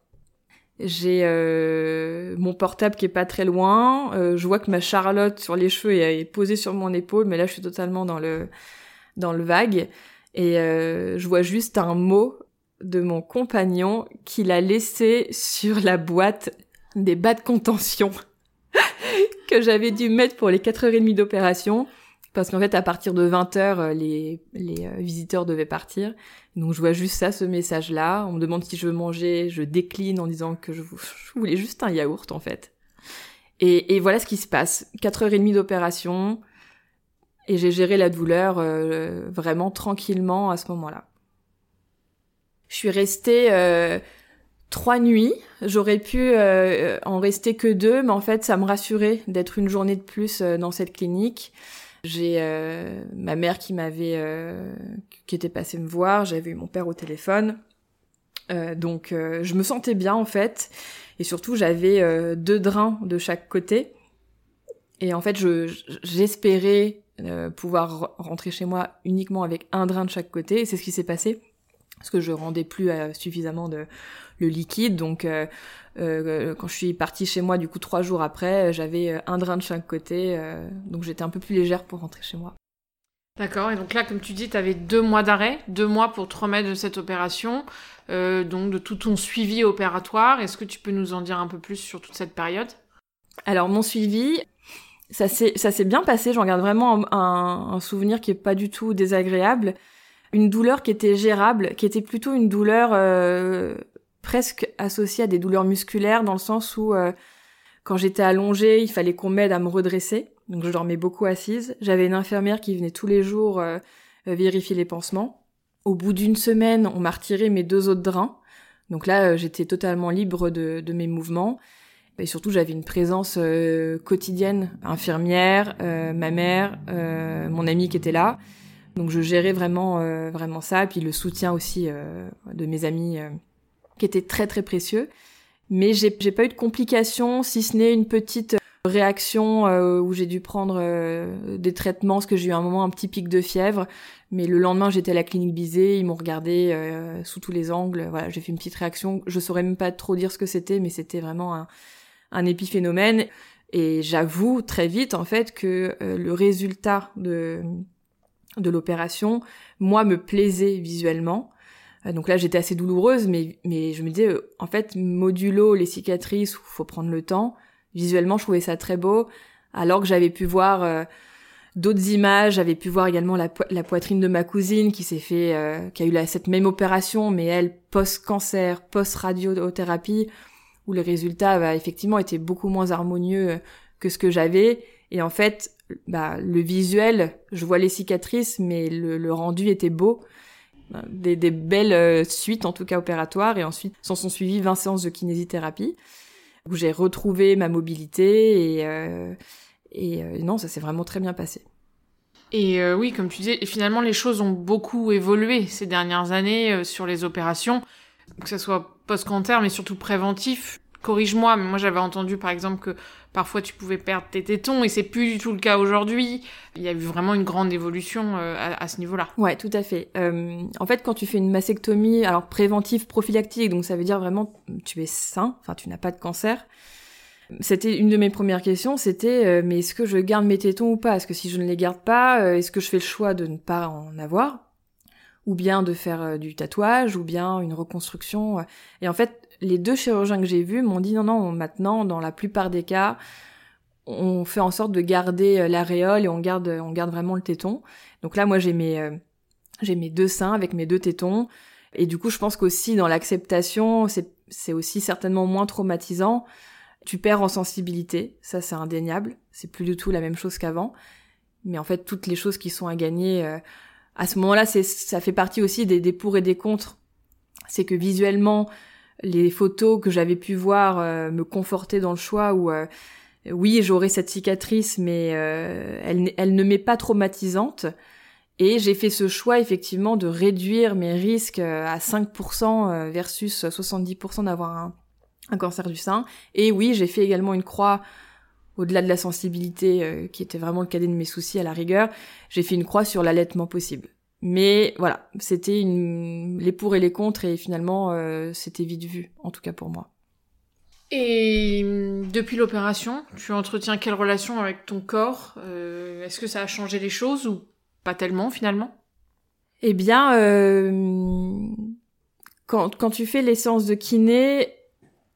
J'ai euh, mon portable qui est pas très loin. Euh, je vois que ma Charlotte sur les cheveux est, est posée sur mon épaule, mais là je suis totalement dans le dans le vague. Et euh, je vois juste un mot de mon compagnon qu'il a laissé sur la boîte des bas de contention (laughs) que j'avais dû mettre pour les 4h30 d'opération. Parce qu'en fait à partir de 20h les, les visiteurs devaient partir. Donc je vois juste ça, ce message-là. On me demande si je veux manger, je décline en disant que je, (laughs) voulais juste un yaourt en fait. Et, voilà ce qui se passe. 4h30 d'opération et j'ai géré la douleur vraiment tranquillement à ce moment-là. Je suis restée euh, trois nuits. J'aurais pu euh, en rester que deux, mais en fait, ça me rassurait d'être une journée de plus euh, dans cette clinique. J'ai ma mère qui m'avait, qui était passée me voir. J'avais eu mon père au téléphone. donc, je me sentais bien en fait, et surtout, j'avais deux drains de chaque côté. Et en fait, je j'espérais pouvoir rentrer chez moi uniquement avec un drain de chaque côté, et c'est ce qui s'est passé parce que je rendais plus euh, suffisamment de le liquide. Donc euh, euh, quand je suis partie chez moi, du coup trois jours après, j'avais un drain de chaque côté, donc j'étais un peu plus légère pour rentrer chez moi.
D'accord, et donc là, comme tu dis, tu avais deux mois d'arrêt, deux mois pour te remettre de cette opération, donc de tout ton suivi opératoire. Est-ce que tu peux nous en dire un peu plus sur toute cette période?
Alors mon suivi, ça s'est bien passé, j'en garde vraiment un, un, souvenir qui est pas du tout désagréable une douleur qui était gérable, qui était plutôt une douleur euh, presque associée à des douleurs musculaires, dans le sens où euh, quand j'étais allongée, il fallait qu'on m'aide à me redresser, donc je dormais beaucoup assise. J'avais une infirmière qui venait tous les jours euh, vérifier les pansements. Au bout d'une semaine, on m'a retiré mes deux autres drains, donc là j'étais totalement libre de, de, mes mouvements. Et surtout, j'avais une présence quotidienne, infirmière, ma mère, mon ami qui était là. Donc je gérais vraiment euh, vraiment ça, puis le soutien aussi euh, de mes amis euh, qui était très très précieux. Mais j'ai pas eu de complications, si ce n'est une petite réaction où j'ai dû prendre des traitements parce que j'ai eu un moment un petit pic de fièvre. Mais le lendemain j'étais à la clinique Bizet, ils m'ont regardé sous tous les angles. Voilà, j'ai fait une petite réaction. Je saurais même pas trop dire ce que c'était, mais c'était vraiment un, un épiphénomène. Et j'avoue très vite en fait que le résultat de de l'opération, moi, me plaisait visuellement. Euh, donc là, j'étais assez douloureuse, mais, mais je me disais, euh, en fait, modulo les cicatrices, il faut prendre le temps. Visuellement, je trouvais ça très beau, alors que j'avais pu voir euh, d'autres images, j'avais pu voir également la, poitrine de ma cousine qui s'est fait, qui a eu cette même opération, mais elle, post-cancer, post-radiothérapie, où les résultats bah, effectivement étaient beaucoup moins harmonieux que ce que j'avais. Et en fait, bah, le visuel, je vois les cicatrices, mais le, rendu était beau. Des, belles euh, suites, en tout cas opératoires, et ensuite s'en sont suivies 20 séances de kinésithérapie, où j'ai retrouvé ma mobilité, et, euh, et euh, non, ça s'est vraiment très bien passé.
Et oui, comme tu disais, finalement, les choses ont beaucoup évolué ces dernières années sur les opérations, que ce soit post-cancer, mais surtout préventif corrige-moi, mais moi j'avais entendu par exemple que parfois tu pouvais perdre tes tétons et c'est plus du tout le cas aujourd'hui. Il y a eu vraiment une grande évolution euh, à, ce niveau-là.
Ouais, tout à fait. Euh, en fait, quand tu fais une mastectomie, alors préventive, prophylactique, donc ça veut dire vraiment tu es sain, enfin tu n'as pas de cancer. C'était une de mes premières questions, c'était euh, mais est-ce que je garde mes tétons ou pas? Est-ce que si je ne les garde pas, est-ce que je fais le choix de ne pas en avoir? Ou bien de faire du tatouage, ou bien une reconstruction. Et en fait, les deux chirurgiens que j'ai vus m'ont dit non, non, maintenant, dans la plupart des cas, on fait en sorte de garder euh, l'aréole et on garde, on garde vraiment le téton. Donc là, moi, j'ai mes, euh, j'ai mes deux seins avec mes deux tétons. Et du coup, je pense qu'aussi dans l'acceptation, c'est, aussi certainement moins traumatisant. Tu perds en sensibilité, ça c'est indéniable. C'est plus du tout la même chose qu'avant. Mais en fait, toutes les choses qui sont à gagner, euh, à ce moment-là, c'est, ça fait partie aussi des, des pour et des contre. C'est que visuellement, les photos que j'avais pu voir euh, me confortaient dans le choix où euh, oui j'aurai cette cicatrice mais euh, elle, elle ne m'est pas traumatisante. Et j'ai fait ce choix effectivement de réduire mes risques à 5% versus 70% d'avoir un, cancer du sein. Et oui j'ai fait également une croix au-delà de la sensibilité qui était vraiment le cadet de mes soucis à la rigueur. J'ai fait une croix sur l'allaitement possible mais voilà, c'était une... les pour et les contre et finalement euh, c'était vite vu, en tout cas pour moi.
Et hum, depuis l'opération, tu entretiens quelle relation avec ton corps euh, Est-ce que ça a changé les choses ou pas tellement finalement?
Eh bien, euh, quand, quand tu fais les séances de kiné,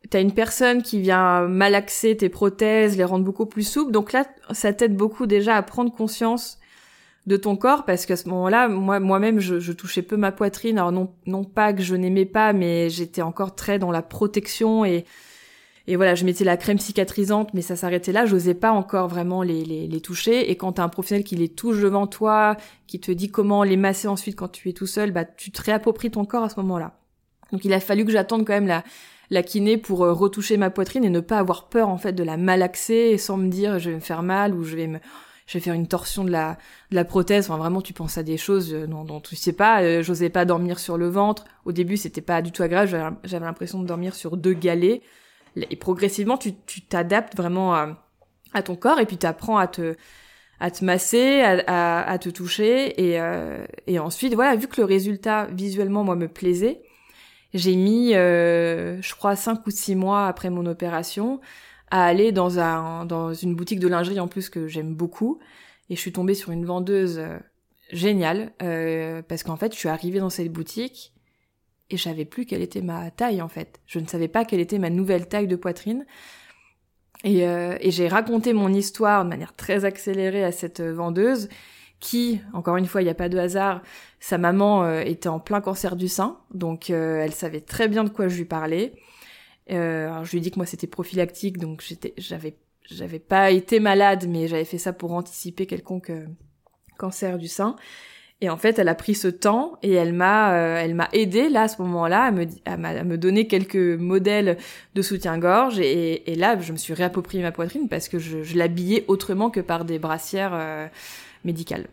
t'as une personne qui vient malaxer tes prothèses, les rendre beaucoup plus souples. Donc là, ça t'aide beaucoup déjà à prendre conscience de ton corps parce qu'à ce moment-là, moi moi-même je, je, touchais peu ma poitrine. Alors non non pas que je n'aimais pas, mais j'étais encore très dans la protection et et voilà, je mettais la crème cicatrisante, mais ça s'arrêtait là. J'osais pas encore vraiment les, les, les toucher. Et quand t'as un professionnel qui les touche devant toi, qui te dit comment les masser ensuite quand tu es tout seul, bah tu te réappropries ton corps à ce moment-là. Donc il a fallu que j'attende quand même la la kiné pour euh, retoucher ma poitrine et ne pas avoir peur en fait de la malaxer sans me dire je vais me faire mal ou je vais me je vais faire une torsion de la de la prothèse. Enfin vraiment tu penses à des choses euh, dont, dont tu sais pas. Euh, j'osais pas dormir sur le ventre. Au début c'était pas du tout agréable. J'avais l'impression de dormir sur deux galets. Et progressivement tu t'adaptes vraiment à, à ton corps et puis tu apprends à te à te masser, à, à, à te toucher et, et ensuite voilà vu que le résultat visuellement moi me plaisait, j'ai mis, euh, je crois, cinq ou six mois après mon opération à aller dans un dans une boutique de lingerie en plus que j'aime beaucoup. Et je suis tombée sur une vendeuse euh, géniale euh, parce qu'en fait je suis arrivée dans cette boutique et je savais plus quelle était ma taille en fait. Je ne savais pas quelle était ma nouvelle taille de poitrine. Et, euh, et j'ai raconté mon histoire de manière très accélérée à cette vendeuse qui, encore une fois, il n'y a pas de hasard, sa maman euh, était en plein cancer du sein, donc euh, elle savait très bien de quoi je lui parlais. Euh, alors je lui ai dit que moi c'était prophylactique, donc j'avais, pas été malade, mais j'avais fait ça pour anticiper quelconque cancer du sein. Et en fait, elle a pris ce temps et elle m'a, m'a aidé là à ce moment-là à me, donner quelques modèles de soutien-gorge et, et, là, je me suis réapproprié ma poitrine parce que je, je l'habillais autrement que par des brassières médicale.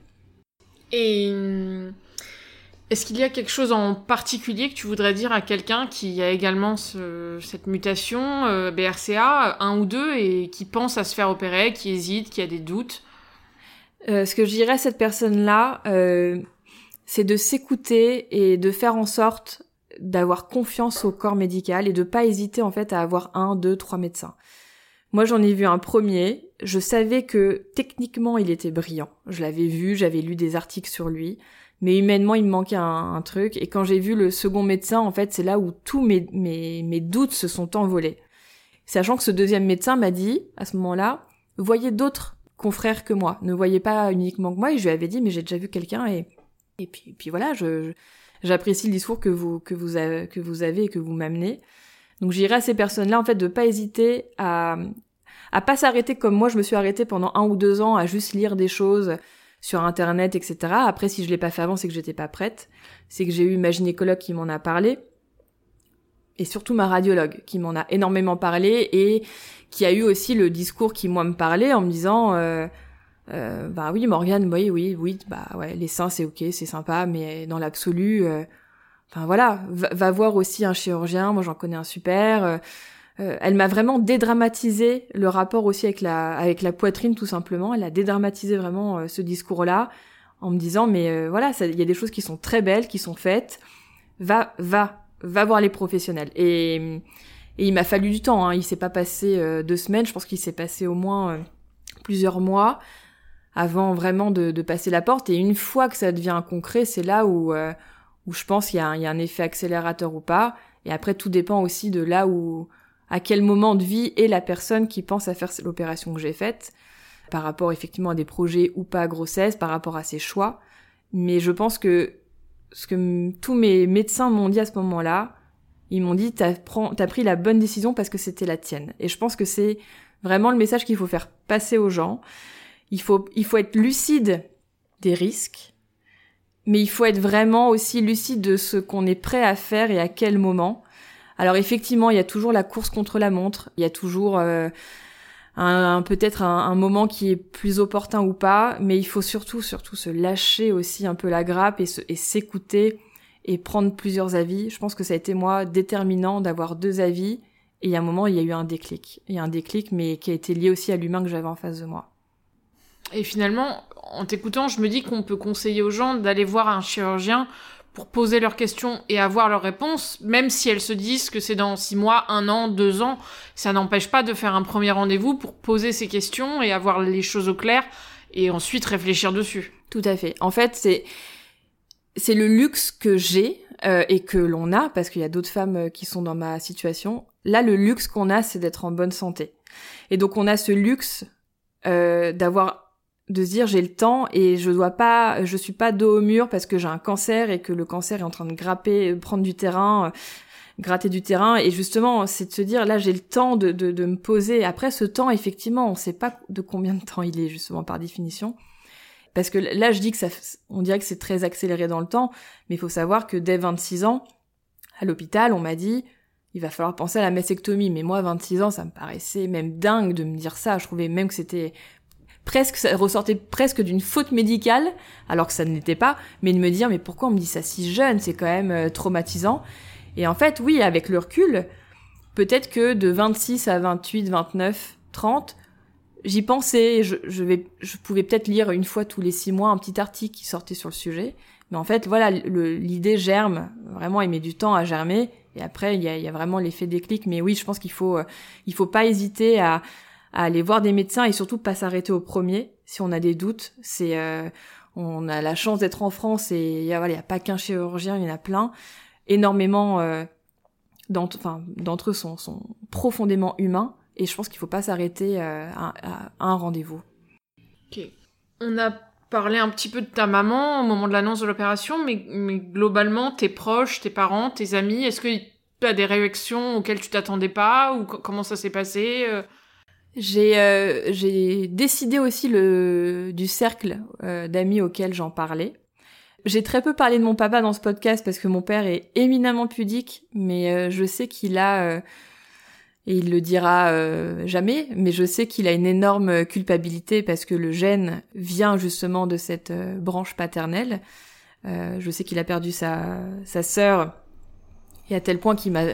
Et hum, est-ce qu'il y a quelque chose en particulier que tu voudrais dire à quelqu'un qui a également ce, cette mutation euh, BRCA, un ou deux, et qui pense à se faire opérer, qui hésite, qui a des doutes?
Euh, Ce que je dirais à cette personne-là, euh, c'est de s'écouter et de faire en sorte d'avoir confiance au corps médical et de pas hésiter en fait à avoir un, deux, trois médecins. Moi, j'en ai vu un premier. Je savais que techniquement, il était brillant. Je l'avais vu, j'avais lu des articles sur lui. Mais humainement, il me manquait un, truc. Et quand j'ai vu le second médecin, en fait, c'est là où tous mes, mes, mes doutes se sont envolés. Sachant que ce deuxième médecin m'a dit, à ce moment-là, voyez d'autres confrères que moi. Ne voyez pas uniquement que moi. Et je lui avais dit, mais j'ai déjà vu quelqu'un et, et puis, puis voilà, je, j'apprécie le discours que vous, que vous avez, que vous avez et que vous m'amenez. Donc j'irai à ces personnes-là en fait de pas hésiter à à pas s'arrêter comme moi je me suis arrêtée pendant un ou deux ans à juste lire des choses sur internet etc. Après si je l'ai pas fait avant c'est que j'étais pas prête. C'est que j'ai eu ma gynécologue qui m'en a parlé et surtout ma radiologue qui m'en a énormément parlé et qui a eu aussi le discours qui moi me parlait en me disant euh, euh, bah oui Morgane oui oui oui bah ouais les seins c'est ok c'est sympa mais dans l'absolu euh, Enfin voilà, va, voir aussi un chirurgien. Moi j'en connais un super. Euh, euh, elle m'a vraiment dédramatisé le rapport aussi avec la avec la poitrine tout simplement. Elle a dédramatisé vraiment euh, ce discours-là en me disant mais voilà, il y a des choses qui sont très belles, qui sont faites. Va va va voir les professionnels. Et, et il m'a fallu du temps. Hein. Il s'est pas passé deux semaines. Je pense qu'il s'est passé au moins plusieurs mois avant vraiment de, de, passer la porte. Et une fois que ça devient concret, c'est là où où je pense qu'il y, a un effet accélérateur ou pas. Et après, tout dépend aussi de là où, à quel moment de vie est la personne qui pense à faire l'opération que j'ai faite, par rapport effectivement à des projets ou pas à grossesse, par rapport à ses choix. Mais je pense que ce que tous mes médecins m'ont dit à ce moment-là, ils m'ont dit t'as, as pris la bonne décision parce que c'était la tienne. Et je pense que c'est vraiment le message qu'il faut faire passer aux gens. Il faut, il faut être lucide des risques mais il faut être vraiment aussi lucide de ce qu'on est prêt à faire et à quel moment. Alors effectivement, il y a toujours la course contre la montre, il y a toujours euh, un, peut-être un, moment qui est plus opportun ou pas, mais il faut surtout surtout se lâcher aussi un peu la grappe et, et s'écouter et prendre plusieurs avis. Je pense que ça a été moi déterminant d'avoir deux avis. Et a un moment, il y a eu un déclic. Il y a un déclic, mais qui a été lié aussi à l'humain que j'avais en face de moi.
Et finalement, en t'écoutant, je me dis qu'on peut conseiller aux gens d'aller voir un chirurgien pour poser leurs questions et avoir leurs réponses, même si elles se disent que c'est dans six mois, un an, deux ans, ça n'empêche pas de faire un premier rendez-vous pour poser ces questions et avoir les choses au clair et ensuite réfléchir dessus.
Tout à fait. En fait, c'est c'est le luxe que j'ai euh, et que l'on a parce qu'il y a d'autres femmes euh, qui sont dans ma situation. Là, le luxe qu'on a, c'est d'être en bonne santé. Et donc, on a ce luxe euh, d'avoir de se dire j'ai le temps et je dois pas, je suis pas dos au mur parce que j'ai un cancer et que le cancer est en train de grapper, prendre du terrain, gratter du terrain. Et justement, c'est de se dire là j'ai le temps de, de, de me poser. Après ce temps, effectivement, on sait pas de combien de temps il est justement par définition. Parce que là, je dis que ça, on dirait que c'est très accéléré dans le temps, mais il faut savoir que dès 26 ans, à l'hôpital, on m'a dit, il va falloir penser à la mastectomie. Mais moi, 26 ans, ça me paraissait même dingue de me dire ça. Je trouvais même que c'était presque, ça ressortait presque d'une faute médicale, alors que ça ne l'était pas, mais de me dire, mais pourquoi on me dit ça si jeune? C'est quand même euh, traumatisant. Et en fait, oui, avec le recul, peut-être que de 26 à 28, 29, 30, j'y pensais, je, je, vais, je pouvais peut-être lire une fois tous les six mois un petit article qui sortait sur le sujet. Mais en fait, voilà, l'idée germe. Vraiment, il met du temps à germer. Et après, il y a, y a, vraiment l'effet déclic. Mais oui, je pense qu'il faut, euh, il faut pas hésiter à, à, aller voir des médecins et surtout pas s'arrêter au premier si on a des doutes. C'est, euh, on a la chance d'être en France et il voilà, y a pas qu'un chirurgien, il y en a plein. Énormément euh, d'entre eux sont, profondément humains. Et je pense qu'il faut pas s'arrêter euh, à, à, un rendez-vous.
Ok. On a parlé un petit peu de ta maman au moment de l'annonce de l'opération, mais, mais, globalement, tes proches, tes parents, tes amis, est-ce que tu as des réactions auxquelles tu t'attendais pas ou comment ça s'est passé euh?
J'ai euh, j'ai décidé aussi le du cercle euh, d'amis auxquels j'en parlais. J'ai très peu parlé de mon papa dans ce podcast parce que mon père est éminemment pudique, mais euh, je sais qu'il a et il le dira euh, jamais, mais je sais qu'il a une énorme culpabilité parce que le gène vient justement de cette euh, branche paternelle. Euh, je sais qu'il a perdu sa, sa sœur, et à tel point qu'il m'a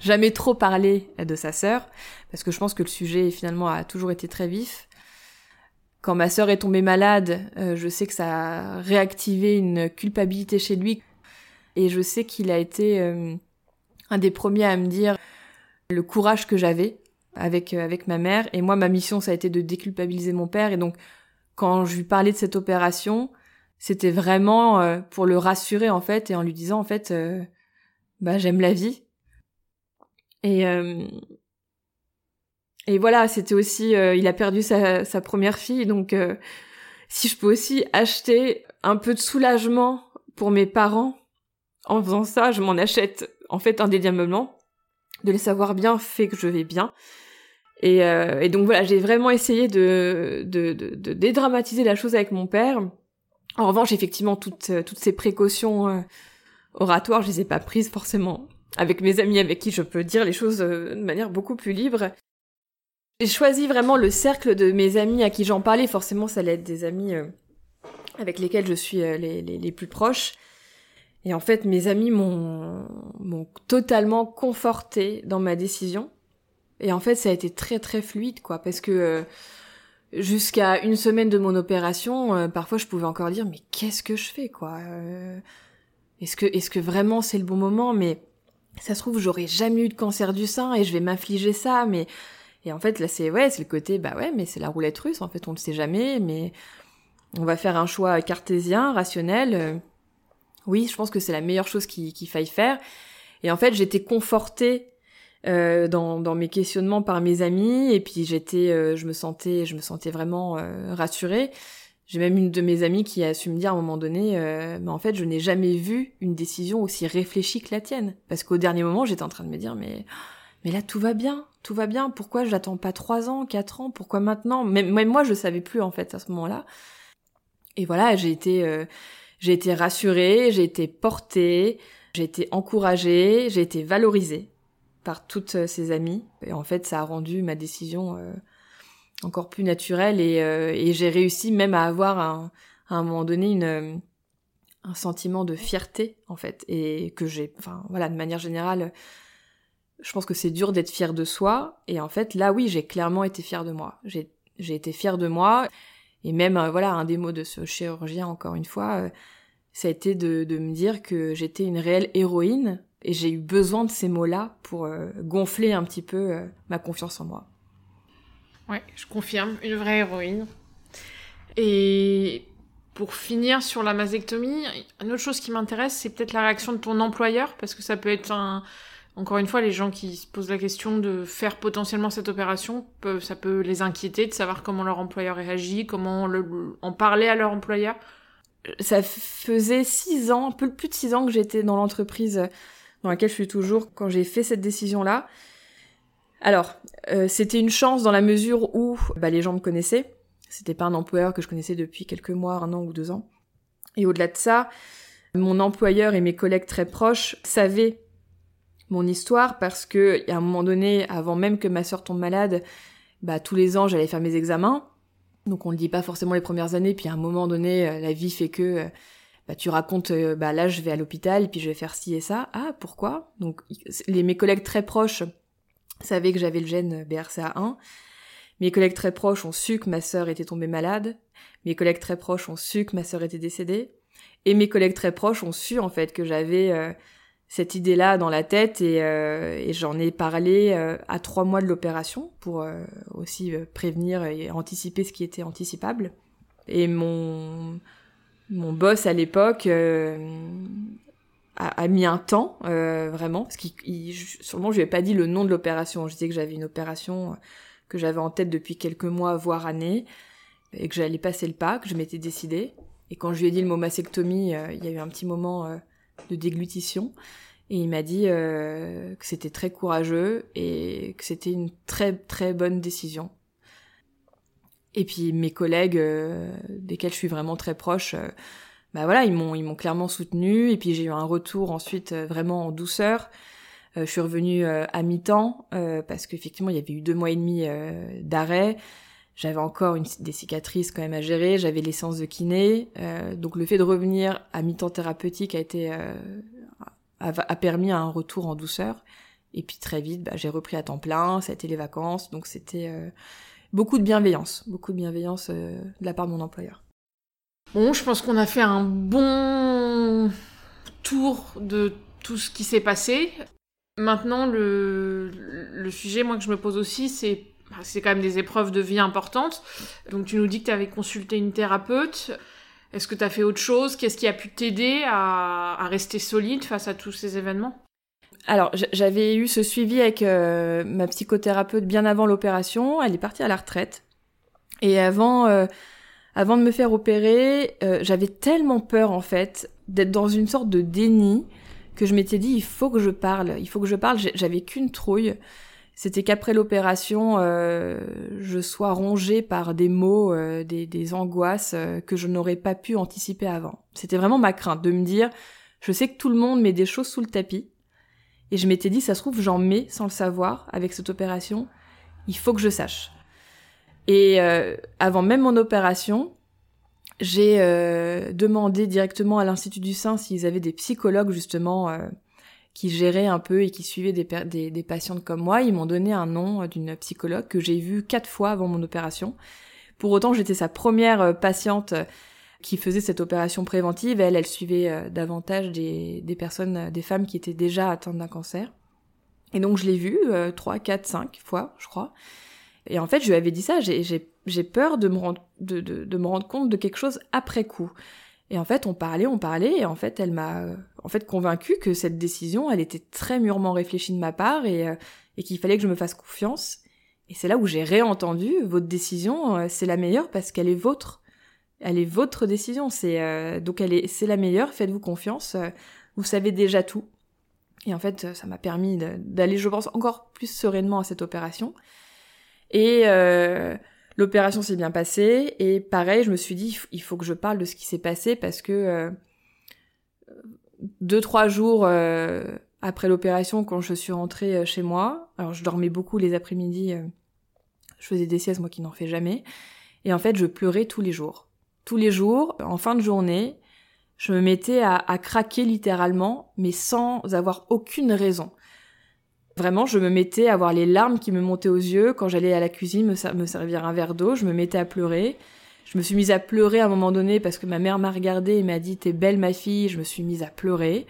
jamais trop parlé de sa sœur, parce que je pense que le sujet finalement a toujours été très vif. Quand ma sœur est tombée malade, je sais que ça a réactivé une culpabilité chez lui, et je sais qu'il a été un des premiers à me dire le courage que j'avais avec euh, avec ma mère. Et moi ma mission ça a été de déculpabiliser mon père. Et donc quand je lui parlais de cette opération c'était vraiment euh, pour le rassurer en fait et en lui disant en fait euh, bah j'aime la vie et et voilà c'était aussi il a perdu sa, sa première fille donc si je peux aussi acheter un peu de soulagement pour mes parents en faisant ça je m'en achète en fait indéniablement de les savoir bien fait que je vais bien. Et, euh, et donc voilà, j'ai vraiment essayé de, de, de, de, dédramatiser la chose avec mon père. En revanche, effectivement, toutes, toutes ces précautions euh, oratoires, je les ai pas prises forcément avec mes amis avec qui je peux dire les choses euh, de manière beaucoup plus libre. J'ai choisi vraiment le cercle de mes amis à qui j'en parlais. Forcément, ça allait être des amis euh, avec lesquels je suis les, les, les plus proches. Et en fait, mes amis m'ont, totalement conforté dans ma décision. Et en fait, ça a été très très fluide, quoi, parce que euh, jusqu'à une semaine de mon opération, euh, parfois je pouvais encore dire mais qu'est-ce que je fais, quoi euh, Est-ce que est-ce que vraiment c'est le bon moment? Mais ça se trouve j'aurais jamais eu de cancer du sein et je vais m'infliger ça, mais et en fait là c'est ouais c'est le côté bah ouais mais c'est la roulette russe en fait on ne sait jamais, mais on va faire un choix cartésien, rationnel oui, je pense que c'est la meilleure chose qu'il faille faire. Et en fait, j'étais confortée euh, dans, dans, mes questionnements par mes amis, et puis j'étais, euh, je me sentais, je me sentais vraiment euh, rassurée. J'ai même une de mes amies qui a su me dire à un moment donné, euh, mais en fait, je n'ai jamais vu une décision aussi réfléchie que la tienne, parce qu'au dernier moment, j'étais en train de me dire, mais mais là, tout va bien, tout va bien. Pourquoi je l'attends pas trois ans, quatre ans? Pourquoi maintenant? Même, même moi, je savais plus en fait à ce moment-là. Et voilà, j'ai été euh, rassurée, j'ai été portée, j'ai été encouragée, j'ai été valorisée par toutes euh, ces amies. Et en fait, ça a rendu ma décision euh, encore plus naturelle et, euh, et j'ai réussi même à avoir un, à un moment donné une, un sentiment de fierté en fait et que j'ai, enfin voilà, de manière générale, je pense que c'est dur d'être fier de soi et en fait là oui, j'ai clairement été fière de moi. J'ai j'ai été fière de moi et même, euh, voilà, un des mots de ce chirurgien, encore une fois, euh, ça a été de, de me dire que j'étais une réelle héroïne, et j'ai eu besoin de ces mots-là pour euh, gonfler un petit peu ma confiance en moi.
Ouais, je confirme, une vraie héroïne. Et pour finir sur la mastectomie, une autre chose qui m'intéresse, c'est peut-être la réaction de ton employeur, parce que ça peut être un, Encore une fois, les gens qui se posent la question de faire potentiellement cette opération, ça peut les inquiéter de savoir comment leur employeur réagit, comment en parler à leur employeur.
Ça faisait six ans, un peu plus de six ans que j'étais dans l'entreprise dans laquelle je suis toujours quand j'ai fait cette décision-là. Alors, euh, c'était une chance dans la mesure où bah, les gens me connaissaient. C'était pas un employeur que je connaissais depuis quelques mois, un an ou deux ans. Et au-delà de ça, mon employeur et mes collègues très proches savaient mon histoire parce que à un moment donné, avant même que ma sœur tombe malade, bah tous les ans j'allais faire mes examens. Donc on le dit pas forcément les premières années, puis à un moment donné, euh, la vie fait que euh, bah, tu racontes, euh, bah là je vais à l'hôpital, puis je vais faire ci et ça. Ah pourquoi? Donc les mes collègues très proches savaient que j'avais le gène BRCA1. Mes collègues très proches ont su que ma sœur était tombée malade. Mes collègues très proches ont su que ma sœur était décédée. Et mes collègues très proches ont su en fait que j'avais euh, cette idée-là dans la tête et, euh, j'en ai parlé euh, à trois mois de l'opération pour aussi prévenir et anticiper ce qui était anticipable. Et mon mon boss à l'époque a, a, mis un temps vraiment parce qu'il sûrement je lui ai pas dit le nom de l'opération. Je disais que j'avais une opération que j'avais en tête depuis quelques mois voire années et que j'allais passer le pas, que je m'étais décidée. Et quand je lui ai dit le mot mastectomie, euh, il y a eu un petit moment euh, de déglutition. Et il m'a dit euh, que c'était très courageux et que c'était une très très bonne décision. Et puis mes collègues, desquels je suis vraiment très proche, bah voilà, ils m'ont ils m'ont clairement soutenu. Et puis j'ai eu un retour ensuite vraiment en douceur. je suis revenue à mi-temps parce qu'effectivement il y avait eu deux mois et demi d'arrêt. J'avais encore une, des cicatrices quand même à gérer, j'avais l'essence de kiné, euh, donc le fait de revenir à mi-temps thérapeutique a été euh, a, permis un retour en douceur. Et puis très vite, bah, j'ai repris à temps plein, ça a été les vacances, donc c'était euh, beaucoup de bienveillance, beaucoup de bienveillance de la part de mon employeur.
Bon, je pense qu'on a fait un bon tour de tout ce qui s'est passé. Maintenant, le, sujet, moi, que je me pose aussi, c'est bah, c'est quand même des épreuves de vie importantes. Donc tu nous dis que tu avais consulté une thérapeute. Est-ce que tu as fait autre chose? Qu'est-ce qui a pu t'aider à, rester solide face à tous ces événements?
Alors, j'avais eu ce suivi avec euh, ma psychothérapeute bien avant l'opération. Elle est partie à la retraite. Et avant, euh, avant de me faire opérer, euh, j'avais tellement peur en fait d'être dans une sorte de déni que je m'étais dit il faut que je parle, il faut que je parle. J'avais qu'une trouille c'était qu'après l'opération, euh, je sois rongée par des maux, euh, des, angoisses euh, que je n'aurais pas pu anticiper avant. C'était vraiment ma crainte de me dire, je sais que tout le monde met des choses sous le tapis, et je m'étais dit, ça se trouve, j'en mets sans le savoir avec cette opération, il faut que je sache. Et avant même mon opération, j'ai demandé directement à l'Institut du Sein s'ils avaient des psychologues justement qui géraient un peu et qui suivaient des, des, des patientes comme moi, ils m'ont donné un nom d'une psychologue que j'ai vue quatre fois avant mon opération. Pour autant, j'étais sa première euh, patiente euh, qui faisait cette opération préventive. Elle, elle suivait euh, davantage des, des personnes, des femmes qui étaient déjà atteintes d'un cancer. Et donc je l'ai vue trois, quatre, cinq fois, je crois. Et en fait, je lui avais dit ça, j'ai peur de me, rendre, de, de, de me rendre compte de quelque chose après coup. Et en fait, on parlait, on parlait, et en fait, elle m'a en fait convaincue que cette décision, elle était très mûrement réfléchie de ma part et, euh, et qu'il fallait que je me fasse confiance. Et c'est là où j'ai réentendu votre décision, euh, c'est la meilleure parce qu'elle est vôtre. Elle est votre décision, c'est euh, donc elle est c'est la meilleure, faites-vous confiance, vous savez déjà tout. Et en fait, ça m'a permis d'aller, je pense, encore plus sereinement à cette opération. Et L'opération s'est bien passée. Et pareil, je me suis dit il faut que je parle de ce qui s'est passé parce que euh, deux trois jours euh, après l'opération, quand je suis rentrée euh, chez moi, alors je dormais beaucoup les après-midi, je faisais des siestes moi qui n'en fais jamais, et en fait je pleurais tous les jours, tous les jours en fin de journée, je me mettais à craquer littéralement, mais sans avoir aucune raison. Vraiment, je me mettais à avoir les larmes qui me montaient aux yeux. Quand j'allais à la cuisine me, me servir un verre d'eau, je me mettais à pleurer. Je me suis mise à pleurer à un moment donné parce que ma mère m'a regardée et m'a dit T'es belle ma fille. Je me suis mise à pleurer.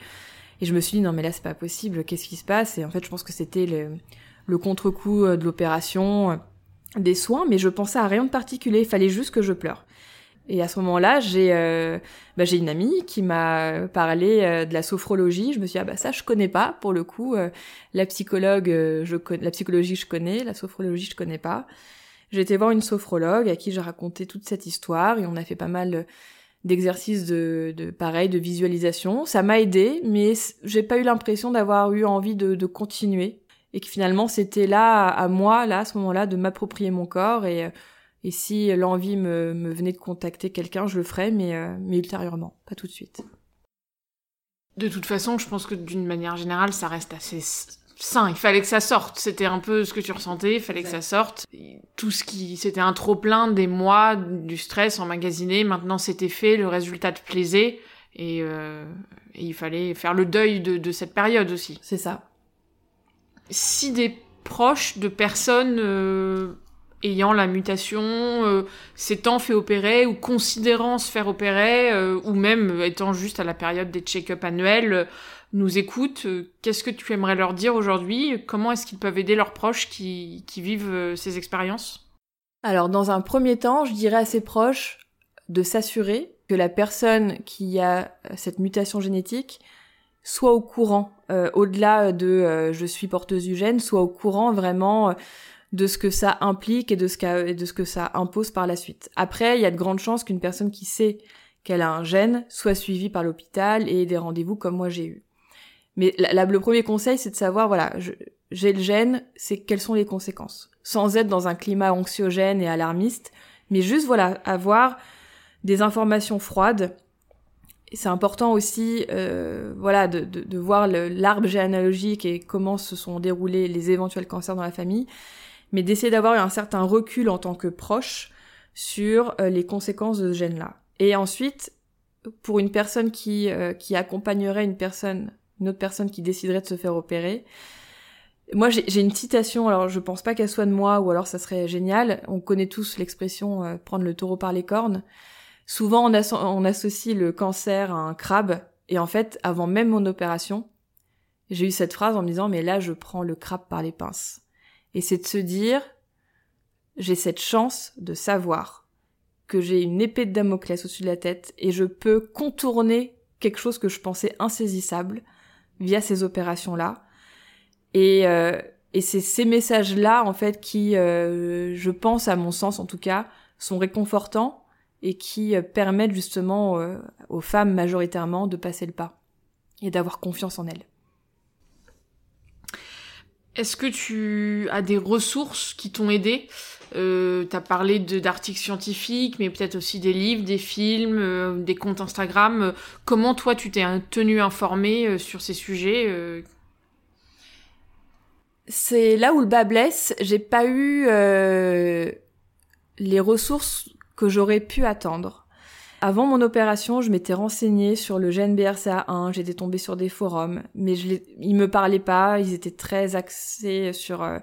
Et je me suis dit Non mais là c'est pas possible, qu'est-ce qui se passe? Et en fait je pense que c'était le, le contre-coup euh, de l'opération, euh, des soins, mais je pensais à rien de particulier, il fallait juste que je pleure. Et à ce moment-là, j'ai euh, bah, une amie qui m'a parlé euh, de la sophrologie. Je me suis dit ah bah ça je connais pas pour le coup. Euh, la psychologue, je la psychologie je connais, la sophrologie je connais pas. J'ai été voir une sophrologue à qui j'ai raconté toute cette histoire et on a fait pas mal d'exercices de, de pareil de visualisation. Ça m'a aidé, mais j'ai pas eu l'impression d'avoir eu envie de, de continuer et que finalement c'était là à moi là à ce moment-là de m'approprier mon corps et et si l'envie me, me, venait de contacter quelqu'un, je le ferais, mais, euh, mais ultérieurement, pas tout de suite.
De toute façon, je pense que d'une manière générale, ça reste assez sain. Il fallait que ça sorte. C'était un peu ce que tu ressentais. Il fallait que ça sorte. Tout ce qui, c'était un trop plein des mois, du stress emmagasiné. Maintenant, c'était fait. Le résultat te plaisait. Et, euh, et, il fallait faire le deuil de, de cette période aussi.
C'est ça.
Si des proches de personnes euh, ayant la mutation, euh, s'étant fait opérer ou considérant se faire opérer, euh, ou même étant juste à la période des check-up annuels, euh, nous écoutent. Qu'est-ce que tu aimerais leur dire aujourd'hui? Comment est-ce qu'ils peuvent aider leurs proches qui, qui vivent ces expériences?
Alors, dans un premier temps, je dirais à ses proches de s'assurer que la personne qui a cette mutation génétique soit au courant, au-delà de je suis porteuse du gène, soit au courant vraiment de ce que ça implique et de ce, de ce que ça impose par la suite. Après, il y a de grandes chances qu'une personne qui sait qu'elle a un gène soit suivie par l'hôpital et des rendez-vous comme moi j'ai eu. Mais le premier conseil, c'est de savoir, voilà, j'ai le gène, c'est quelles sont les conséquences. Sans être dans un climat anxiogène et alarmiste, mais juste, voilà, avoir des informations froides. C'est important aussi, euh, voilà, de, de, de voir l'arbre généalogique et comment se sont déroulés les éventuels cancers dans la famille mais d'essayer d'avoir un certain recul en tant que proche sur euh, les conséquences de ce gène-là. Et ensuite, pour une personne qui, euh, qui accompagnerait une personne, une autre personne qui déciderait de se faire opérer, moi j'ai une citation, alors je pense pas qu'elle soit de moi, ou alors ça serait génial, on connaît tous l'expression euh, prendre le taureau par les cornes. Souvent on, on associe le cancer à un crabe, et en fait, avant même mon opération, j'ai eu cette phrase en me disant mais là je prends le crabe par les pinces. Et c'est de se dire, j'ai cette chance de savoir que j'ai une épée de Damoclès au-dessus de la tête et je peux contourner quelque chose que je pensais insaisissable via ces opérations-là. Et, euh, et c'est ces messages-là, en fait, qui, euh, je pense, à mon sens en tout cas, sont réconfortants et qui euh, permettent justement aux femmes majoritairement de passer le pas et d'avoir confiance en elles.
Est-ce que tu as des ressources qui t'ont aidé? Euh, Tu as parlé d'articles scientifiques, mais peut-être aussi des livres, des films, euh, des comptes Instagram. comment toi, tu t'es tenu informé euh, sur ces sujets euh?
C'est là où le bas blesse. J'ai pas eu les ressources que j'aurais pu attendre. Avant mon opération, je m'étais renseignée sur le gène BRCA1, j'étais tombée sur des forums, mais je ils me parlaient pas, ils étaient très axés sur euh,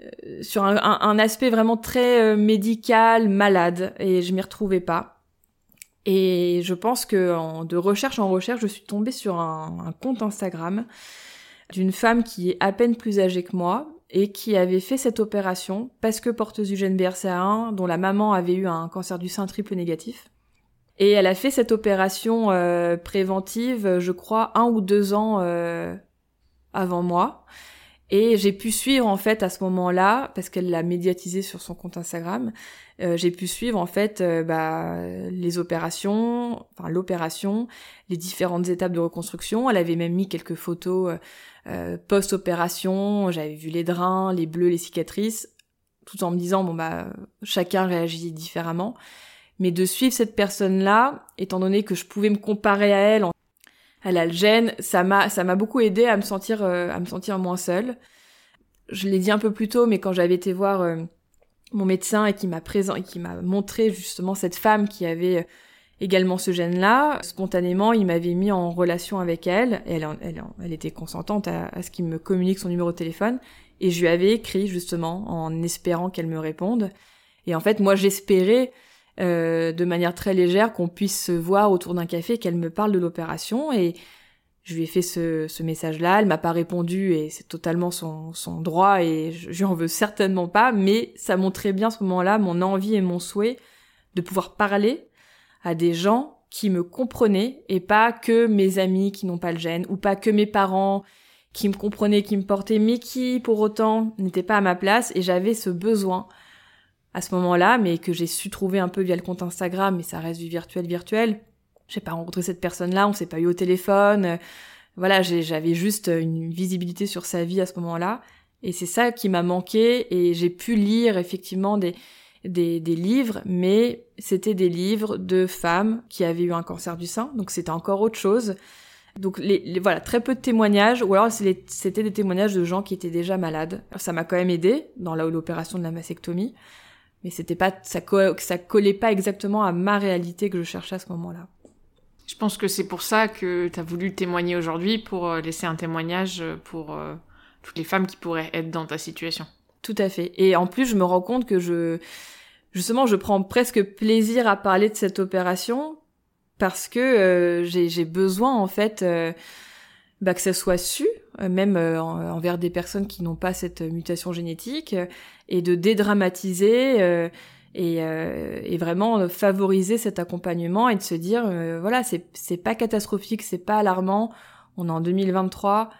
euh, sur un, aspect vraiment très euh, médical, malade, et je m'y retrouvais pas. Et je pense que de recherche en recherche, je suis tombée sur un, un compte Instagram d'une femme qui est à peine plus âgée que moi et qui avait fait cette opération parce que porteuse du gène BRCA1, dont la maman avait eu un cancer du sein triple négatif. Et elle a fait cette opération euh, préventive, je crois, un ou deux ans euh, avant moi. Et j'ai pu suivre en fait à ce moment-là, parce qu'elle l'a médiatisé sur son compte Instagram, euh, j'ai pu suivre en fait bah, les opérations, enfin l'opération, les différentes étapes de reconstruction. Elle avait même mis quelques photos post-opération. J'avais vu les drains, les bleus, les cicatrices, tout en me disant bon bah chacun réagit différemment mais de suivre cette personne-là, étant donné que je pouvais me comparer à elle, elle a le gène, ça m'a ça m'a beaucoup aidé à me sentir euh, à me sentir moins seule. Je l'ai dit un peu plus tôt, mais quand j'avais été voir euh, mon médecin et qui m'a présent et qui m'a montré justement cette femme qui avait euh, également ce gène-là, spontanément, il m'avait mis en relation avec elle, elle, elle, elle était consentante à, à ce qu'il me communique son numéro de téléphone, et je lui avais écrit justement en espérant qu'elle me réponde. Et en fait, moi, j'espérais euh, de manière très légère, qu'on puisse se voir autour d'un café, qu'elle me parle de l'opération. Et je lui ai fait ce, message-là. Elle m'a pas répondu et c'est totalement son, droit et je, lui en veux certainement pas. Mais ça montrait bien ce moment-là mon envie et mon souhait de pouvoir parler à des gens qui me comprenaient et pas que mes amis qui n'ont pas le gène ou pas que mes parents qui me comprenaient, qui me portaient, mais qui pour autant n'étaient pas à ma place et j'avais ce besoin à ce moment-là, mais que j'ai su trouver un peu via le compte Instagram, mais ça reste du virtuel virtuel. J'ai pas rencontré cette personne-là, on s'est pas eu au téléphone. Voilà, j'avais juste une visibilité sur sa vie à ce moment-là. Et c'est ça qui m'a manqué et j'ai pu lire effectivement des, des, livres, mais c'était des livres de femmes qui avaient eu un cancer du sein, donc c'était encore autre chose. Donc voilà, très peu de témoignages, ou alors c'était des témoignages de gens qui étaient déjà malades. Ça m'a quand même aidé dans l'opération de la mastectomie, mais c'était pas ça, ça collait pas exactement à ma réalité que je cherchais à ce moment-là.
Je pense que c'est pour ça que tu as voulu témoigner aujourd'hui, pour euh, laisser un témoignage pour euh, toutes les femmes qui pourraient être dans ta situation.
Tout à fait. Et en plus, je me rends compte que je, justement, je prends presque plaisir à parler de cette opération parce que euh, j'ai besoin, en fait, euh, bah, que ça soit su, euh, même envers des personnes qui n'ont pas cette mutation génétique, et de dédramatiser et, vraiment favoriser cet accompagnement et de se dire, voilà, c'est pas catastrophique, c'est pas alarmant, on est en 2023,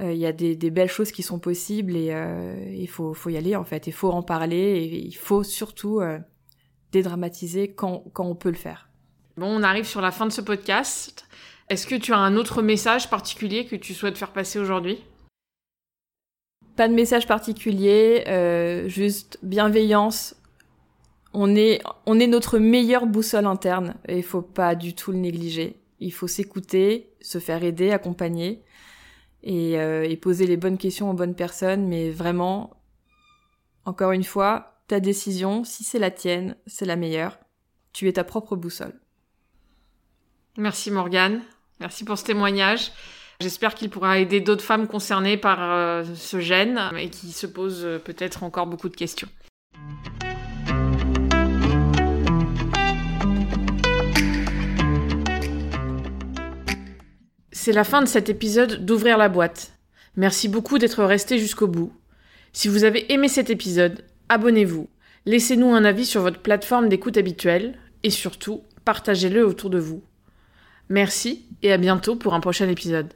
euh, il y a des, belles choses qui sont possibles et euh, il faut, faut y aller en fait. Il faut en parler et il faut surtout euh, dédramatiser quand, quand on peut le faire.
Bon, on arrive sur la fin de ce podcast. Est-ce que tu as un autre message particulier que tu souhaites faire passer aujourd'hui?
Pas de message particulier, juste bienveillance. On est, on est notre meilleure boussole interne et il faut pas du tout le négliger. Il faut s'écouter, se faire aider, accompagner euh, et, poser les bonnes questions aux bonnes personnes, mais vraiment, encore une fois, ta décision, si c'est la tienne, c'est la meilleure. Tu es ta propre boussole.
Merci Morgane, merci pour ce témoignage. J'espère qu'il pourra aider d'autres femmes concernées par euh, ce gène et qui se posent euh, peut-être encore beaucoup de questions. C'est la fin de cet épisode d'Ouvrir la boîte. Merci beaucoup d'être resté jusqu'au bout. Si vous avez aimé cet épisode, abonnez-vous, laissez-nous un avis sur votre plateforme d'écoute habituelle et surtout, partagez-le autour de vous. Merci et à bientôt pour un prochain épisode.